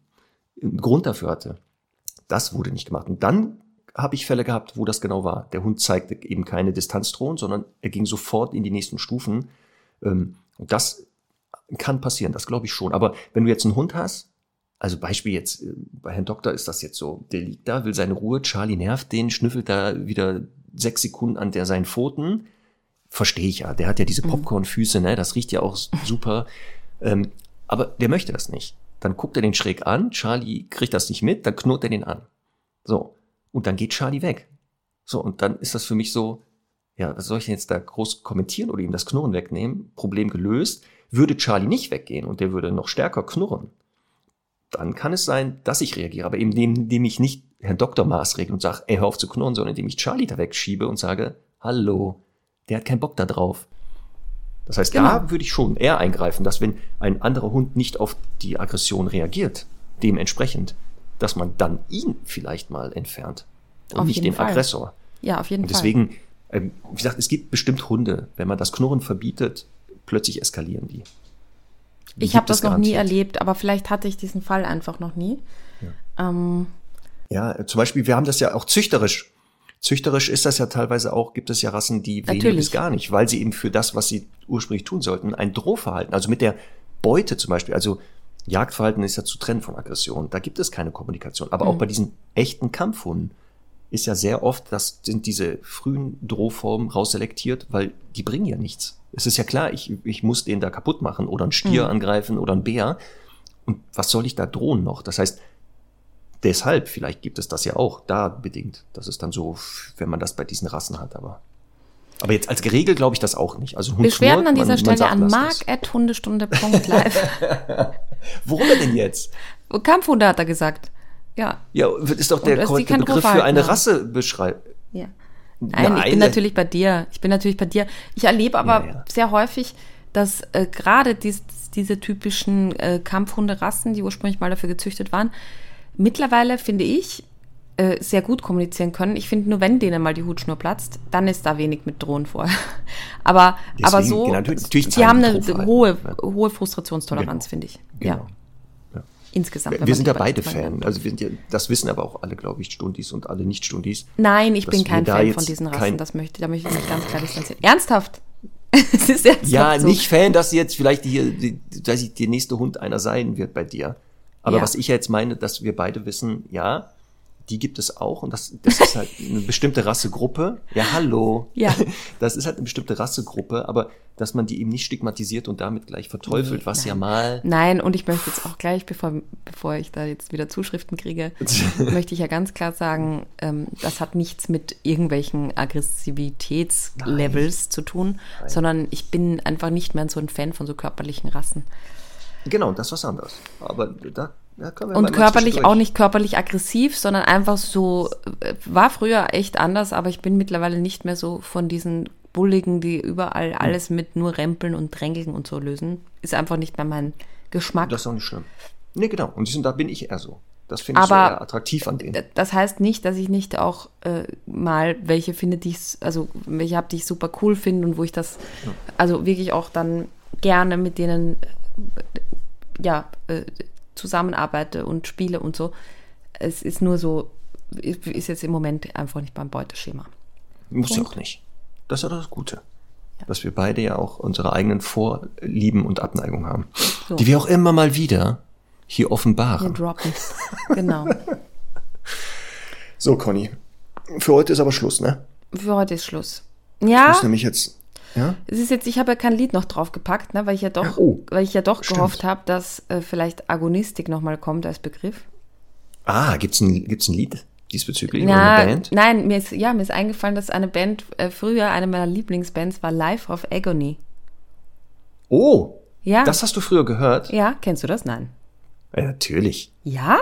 einen Grund dafür hatte. Das wurde nicht gemacht. Und dann habe ich Fälle gehabt, wo das genau war. Der Hund zeigte eben keine Distanzdrohung, sondern er ging sofort in die nächsten Stufen. Ähm, und das kann passieren, das glaube ich schon. Aber wenn du jetzt einen Hund hast, also Beispiel jetzt, äh, bei Herrn Doktor ist das jetzt so, der liegt da, will seine Ruhe, Charlie nervt den, schnüffelt da wieder sechs Sekunden an der seinen Pfoten. Verstehe ich ja, der hat ja diese mhm. Popcornfüße, ne, das riecht ja auch super. Ähm, aber der möchte das nicht. Dann guckt er den schräg an, Charlie kriegt das nicht mit, dann knurrt er den an. So. Und dann geht Charlie weg. So, und dann ist das für mich so, ja, was soll ich denn jetzt da groß kommentieren oder ihm das Knurren wegnehmen? Problem gelöst. Würde Charlie nicht weggehen und der würde noch stärker knurren, dann kann es sein, dass ich reagiere. Aber eben indem ich nicht Herrn Doktor maßregle und sage, ey, hör auf zu knurren, sondern indem ich Charlie da wegschiebe und sage, hallo, der hat keinen Bock da drauf. Das heißt, genau. da würde ich schon eher eingreifen, dass wenn ein anderer Hund nicht auf die Aggression reagiert, dementsprechend, dass man dann ihn vielleicht mal entfernt und auf nicht den Fall. Aggressor. Ja, auf jeden und deswegen, Fall. Deswegen, wie gesagt, es gibt bestimmt Hunde, wenn man das Knurren verbietet, plötzlich eskalieren die. Die ich habe das noch nie erlebt, aber vielleicht hatte ich diesen Fall einfach noch nie. Ja. Ähm. ja, zum Beispiel, wir haben das ja auch züchterisch Züchterisch ist das ja teilweise auch, gibt es ja Rassen, die wenig bis gar nicht, weil sie eben für das, was sie ursprünglich tun sollten, ein Drohverhalten, also mit der Beute zum Beispiel, also Jagdverhalten ist ja zu trennen von Aggression, da gibt es keine Kommunikation. Aber mhm. auch bei diesen echten Kampfhunden ist ja sehr oft, das sind diese frühen Drohformen rausselektiert, weil die bringen ja nichts. Es ist ja klar, ich, ich muss den da kaputt machen oder einen Stier mhm. angreifen oder einen Bär. Und was soll ich da drohen noch? Das heißt, deshalb, vielleicht gibt es das ja auch da bedingt. Das ist dann so, wenn man das bei diesen Rassen hat, aber. Aber jetzt als geregelt glaube ich das auch nicht. Also Hund Beschwerden knurrt, an dieser man, Stelle man an mark.hundestunde.live. [LAUGHS] Worum denn jetzt? Kampfhunde hat er gesagt. Ja. Ja, ist doch der korrekte Begriff für eine Rasse beschreiben. Ja. Nein, Nein, ich bin natürlich bei dir. Ich bin natürlich bei dir. Ich erlebe aber ja, ja. sehr häufig, dass äh, gerade dies, diese typischen äh, Kampfhunderassen, die ursprünglich mal dafür gezüchtet waren, mittlerweile, finde ich, äh, sehr gut kommunizieren können. Ich finde, nur wenn denen mal die Hutschnur platzt, dann ist da wenig mit Drohen vor. [LAUGHS] aber, Deswegen, aber so, genau, die haben eine hohe, hohe Frustrationstoleranz, genau. finde ich. Genau. Ja. Insgesamt. Wir sind ja beide Fan. Also wir sind ja, das wissen aber auch alle, glaube ich, Stundis und alle Nicht-Stundis. Nein, ich bin kein Fan von diesen Rassen. Das möchte, da möchte ich mich ganz klar distanzieren. Ernsthaft? [LAUGHS] es ist ernsthaft ja, so. nicht Fan, dass jetzt vielleicht hier, die, dass ich der nächste Hund einer sein wird bei dir. Aber ja. was ich jetzt meine, dass wir beide wissen, ja, die gibt es auch und das, das ist halt eine bestimmte Rassegruppe. Ja, hallo. Ja. [LAUGHS] Das ist halt eine bestimmte Rassegruppe, aber dass man die eben nicht stigmatisiert und damit gleich verteufelt, nee, was nein. ja mal. Nein, und ich möchte jetzt auch gleich, bevor, bevor ich da jetzt wieder Zuschriften kriege, [LAUGHS] möchte ich ja ganz klar sagen, ähm, das hat nichts mit irgendwelchen Aggressivitätslevels nein. zu tun, nein. sondern ich bin einfach nicht mehr so ein Fan von so körperlichen Rassen. Genau, das ist was anderes. Aber da ja, und körperlich auch nicht körperlich aggressiv, sondern einfach so, äh, war früher echt anders, aber ich bin mittlerweile nicht mehr so von diesen Bulligen, die überall hm. alles mit nur Rempeln und Drängeln und so lösen. Ist einfach nicht mehr mein Geschmack. Das ist auch nicht schlimm. Nee, genau. Und da bin ich eher so. Das finde ich so attraktiv an denen. Das heißt nicht, dass ich nicht auch äh, mal welche finde, die ich, also welche habe, die ich super cool finde und wo ich das, ja. also wirklich auch dann gerne mit denen ja, äh, zusammenarbeite und spiele und so. Es ist nur so, ist jetzt im Moment einfach nicht beim Beuteschema. Muss ja auch nicht. Das ist ja das Gute. Ja. Dass wir beide ja auch unsere eigenen Vorlieben und Abneigungen haben. So. Die wir auch immer mal wieder hier offenbaren. Hier droppen. Genau. [LAUGHS] so, Conny. Für heute ist aber Schluss, ne? Für heute ist Schluss. Ja. Ich muss nämlich jetzt ja? Es ist jetzt, ich habe ja kein Lied noch draufgepackt, ne, weil ich ja doch, ja, oh, weil ich ja doch gehofft habe, dass äh, vielleicht Agonistik nochmal kommt als Begriff. Ah, gibt's ein, gibt's ein Lied diesbezüglich oder eine Band? Nein, mir ist, ja, mir ist eingefallen, dass eine Band, äh, früher eine meiner Lieblingsbands war Life of Agony. Oh, ja. Das hast du früher gehört? Ja, kennst du das? Nein. Ja, natürlich. Ja?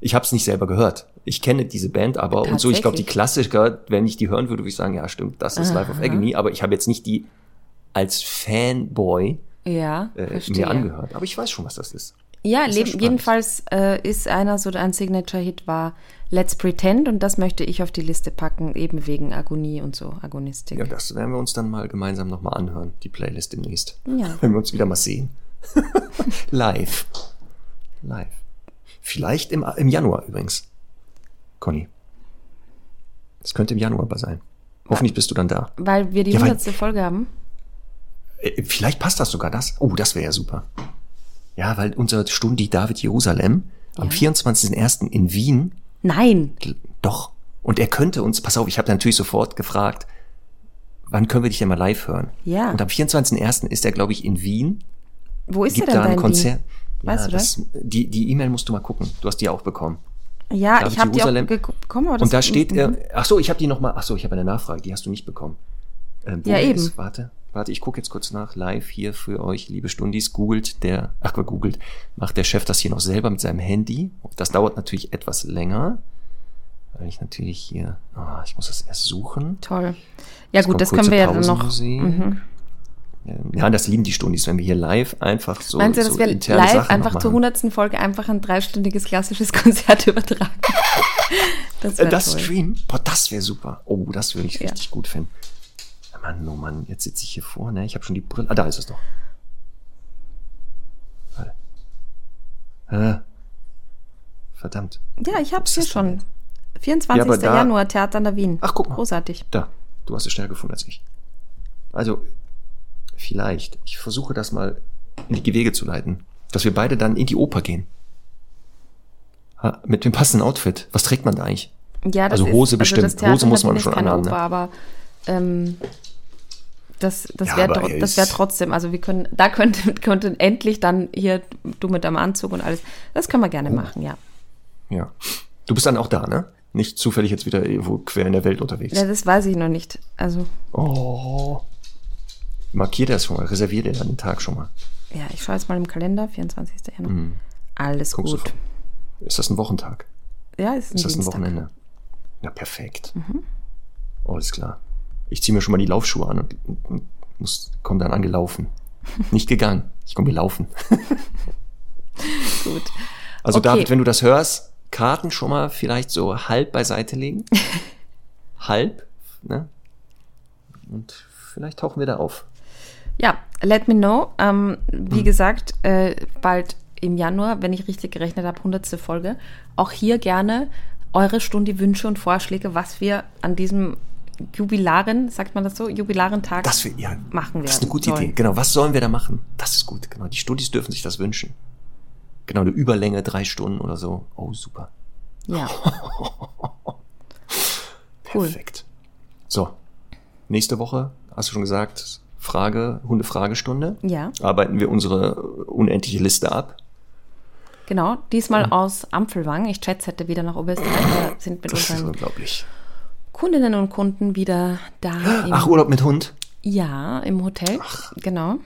Ich habe es nicht selber gehört. Ich kenne diese Band aber und so, ich glaube, die Klassiker, wenn ich die hören würde, würde ich sagen, ja, stimmt, das ist Aha. Life of Agony, aber ich habe jetzt nicht die als Fanboy ja, äh, mir angehört. Aber ich weiß schon, was das ist. Ja, ist jedenfalls äh, ist einer so ein Signature-Hit war Let's Pretend und das möchte ich auf die Liste packen, eben wegen Agonie und so, Agonistik. Ja, das werden wir uns dann mal gemeinsam nochmal anhören, die Playlist demnächst. Ja. Wenn wir uns wieder mal sehen. [LAUGHS] Live. Live. Vielleicht im, im Januar übrigens. Conny. Das könnte im Januar aber sein. Hoffentlich bist du dann da. Weil wir die Ja, weil- 100. Folge haben. Äh, Vielleicht passt das sogar das. Oh, das wäre ja super. Ja, weil unser Stundi David Jerusalem am 24.01. in Wien, Nein. doch. Und er könnte uns, pass auf, ich habe natürlich sofort gefragt, wann können wir dich denn mal live hören? Ja. Und am 24.01. ist er, glaube ich, in Wien, Wo ist gibt er da denn ein dein Konzert. Ding? Weißt ja, du das? Die die E-Mail musst du mal gucken. Du hast die auch bekommen. Ja, David ich habe die auch bekommen, aber das Und da steht er, ach so, ich habe die noch mal, ach so, ich habe eine Nachfrage, die hast du nicht bekommen. Ähm, Ja, eben. Ist. Warte, warte, ich gucke jetzt kurz nach, live hier für euch, liebe Stundis, googelt der, ach, googelt, macht der Chef das hier noch selber mit seinem Handy. Das dauert natürlich etwas länger, weil ich natürlich hier, ah, ich muss das erst suchen. Toll. Ja gut, kommt das können wir ja dann noch. Mhm. Ähm, Ja, das lieben die Stundis, wenn wir hier live einfach so, Meinst du, dass so wir interne live Sachen einfach zur. 100. Folge einfach ein dreistündiges klassisches [LAUGHS] Konzert übertragen? das Äh, wäre das toll. Stream, boah, das wäre super. Oh, das würde ich Ja. richtig gut finden. Mann, oh Mann, jetzt sitze ich hier vorne. Ich habe schon die Brille. Ah, da ist es doch. Warte. Äh, verdammt. Ja, ich hab's Was hier schon. 24. Ja, da- Januar, Theater an der Wien. Ach, guck mal. Großartig. Da, du hast es schneller gefunden als ich. Also, vielleicht. Ich versuche das mal in die Wege zu leiten. Dass wir beide dann in die Oper gehen. Ha, mit dem passenden Outfit. Was trägt man da eigentlich? Ja, das Also Hose ist, bestimmt. Also das Theater Hose muss man schon anhaben, ne? Oper, aber ähm, das, das Ja, wäre wär trotzdem, also wir können, da könnte, [LAUGHS] könnte endlich dann hier du mit deinem Anzug und alles, das können wir gerne Oh. machen, ja. Ja. Du bist dann auch da, ne? Nicht zufällig jetzt wieder irgendwo quer in der Welt unterwegs. Ja, das weiß ich noch nicht. Also, Oh. Markier das schon mal, reservier dir dann den Tag schon mal. ja, ich schaue jetzt mal im Kalender, 24. Januar. Alles Mhm. Guckst du gut. vor. Ist das ein Wochentag? Ja, ist ein Ist das ein Dienstag. Mhm. Wochenende? Ja, perfekt. Oh, alles klar. Ich ziehe mir schon mal die Laufschuhe an und, und, und muss, komm dann angelaufen. Nicht gegangen, ich komme gelaufen. [LAUGHS] Gut. Also Okay. David, wenn du das hörst, Karten schon mal vielleicht so halb beiseite legen. [LAUGHS] halb, ne? Und vielleicht tauchen wir da auf. Ja, let me know. Ähm, wie Mhm. gesagt, äh, bald im Januar, wenn ich richtig gerechnet habe, 100. Folge. Auch hier gerne eure Stunde Wünsche und Vorschläge, was wir an diesem Jubilaren, sagt man das so, Jubilarentag Das wir, ja, machen werden. Das ist eine gute sollen. Idee. Genau, was sollen wir da machen? Das ist gut, genau. Die Studis dürfen sich das wünschen. Genau, eine Überlänge, drei Stunden oder so. Oh, super. Ja. [LAUGHS] Cool. Perfekt. So, nächste Woche, hast du schon gesagt, Frage, Hunde-Fragestunde. Ja, Arbeiten wir unsere unendliche Liste ab. genau. Diesmal aus Ampfelwang. Ich chatsette wieder nach Oberösterreich. Wir sind mit Das ist unseren unglaublich. Kundinnen und Kunden wieder da. Ach, Urlaub mit Hund? Ja, im Hotel. Genau.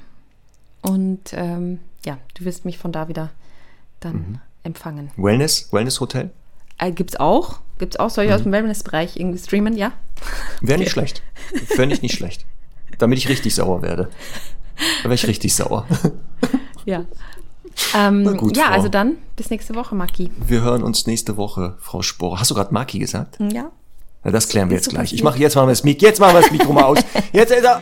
Und ähm, ja, du wirst mich von da wieder dann Mhm. empfangen. Wellness? Wellness-Hotel? Äh, gibt's auch? Gibt's auch? Soll ich Mhm. aus dem Wellnessbereich irgendwie streamen? Ja. Wäre nicht schlecht. Fände ich nicht [LAUGHS] schlecht. Damit ich richtig sauer werde. Da wäre ich [LAUGHS] richtig sauer. Ja. Ähm, gut, ja, Frau. also dann bis nächste Woche, Maki. Wir hören uns nächste Woche, Frau Spohr. Hast du gerade Maki gesagt? Ja. Na, das klären wir jetzt gleich. Ich mache jetzt machen wir das Mikro, jetzt machen wir das Mikro mal aus. Jetzt ist er.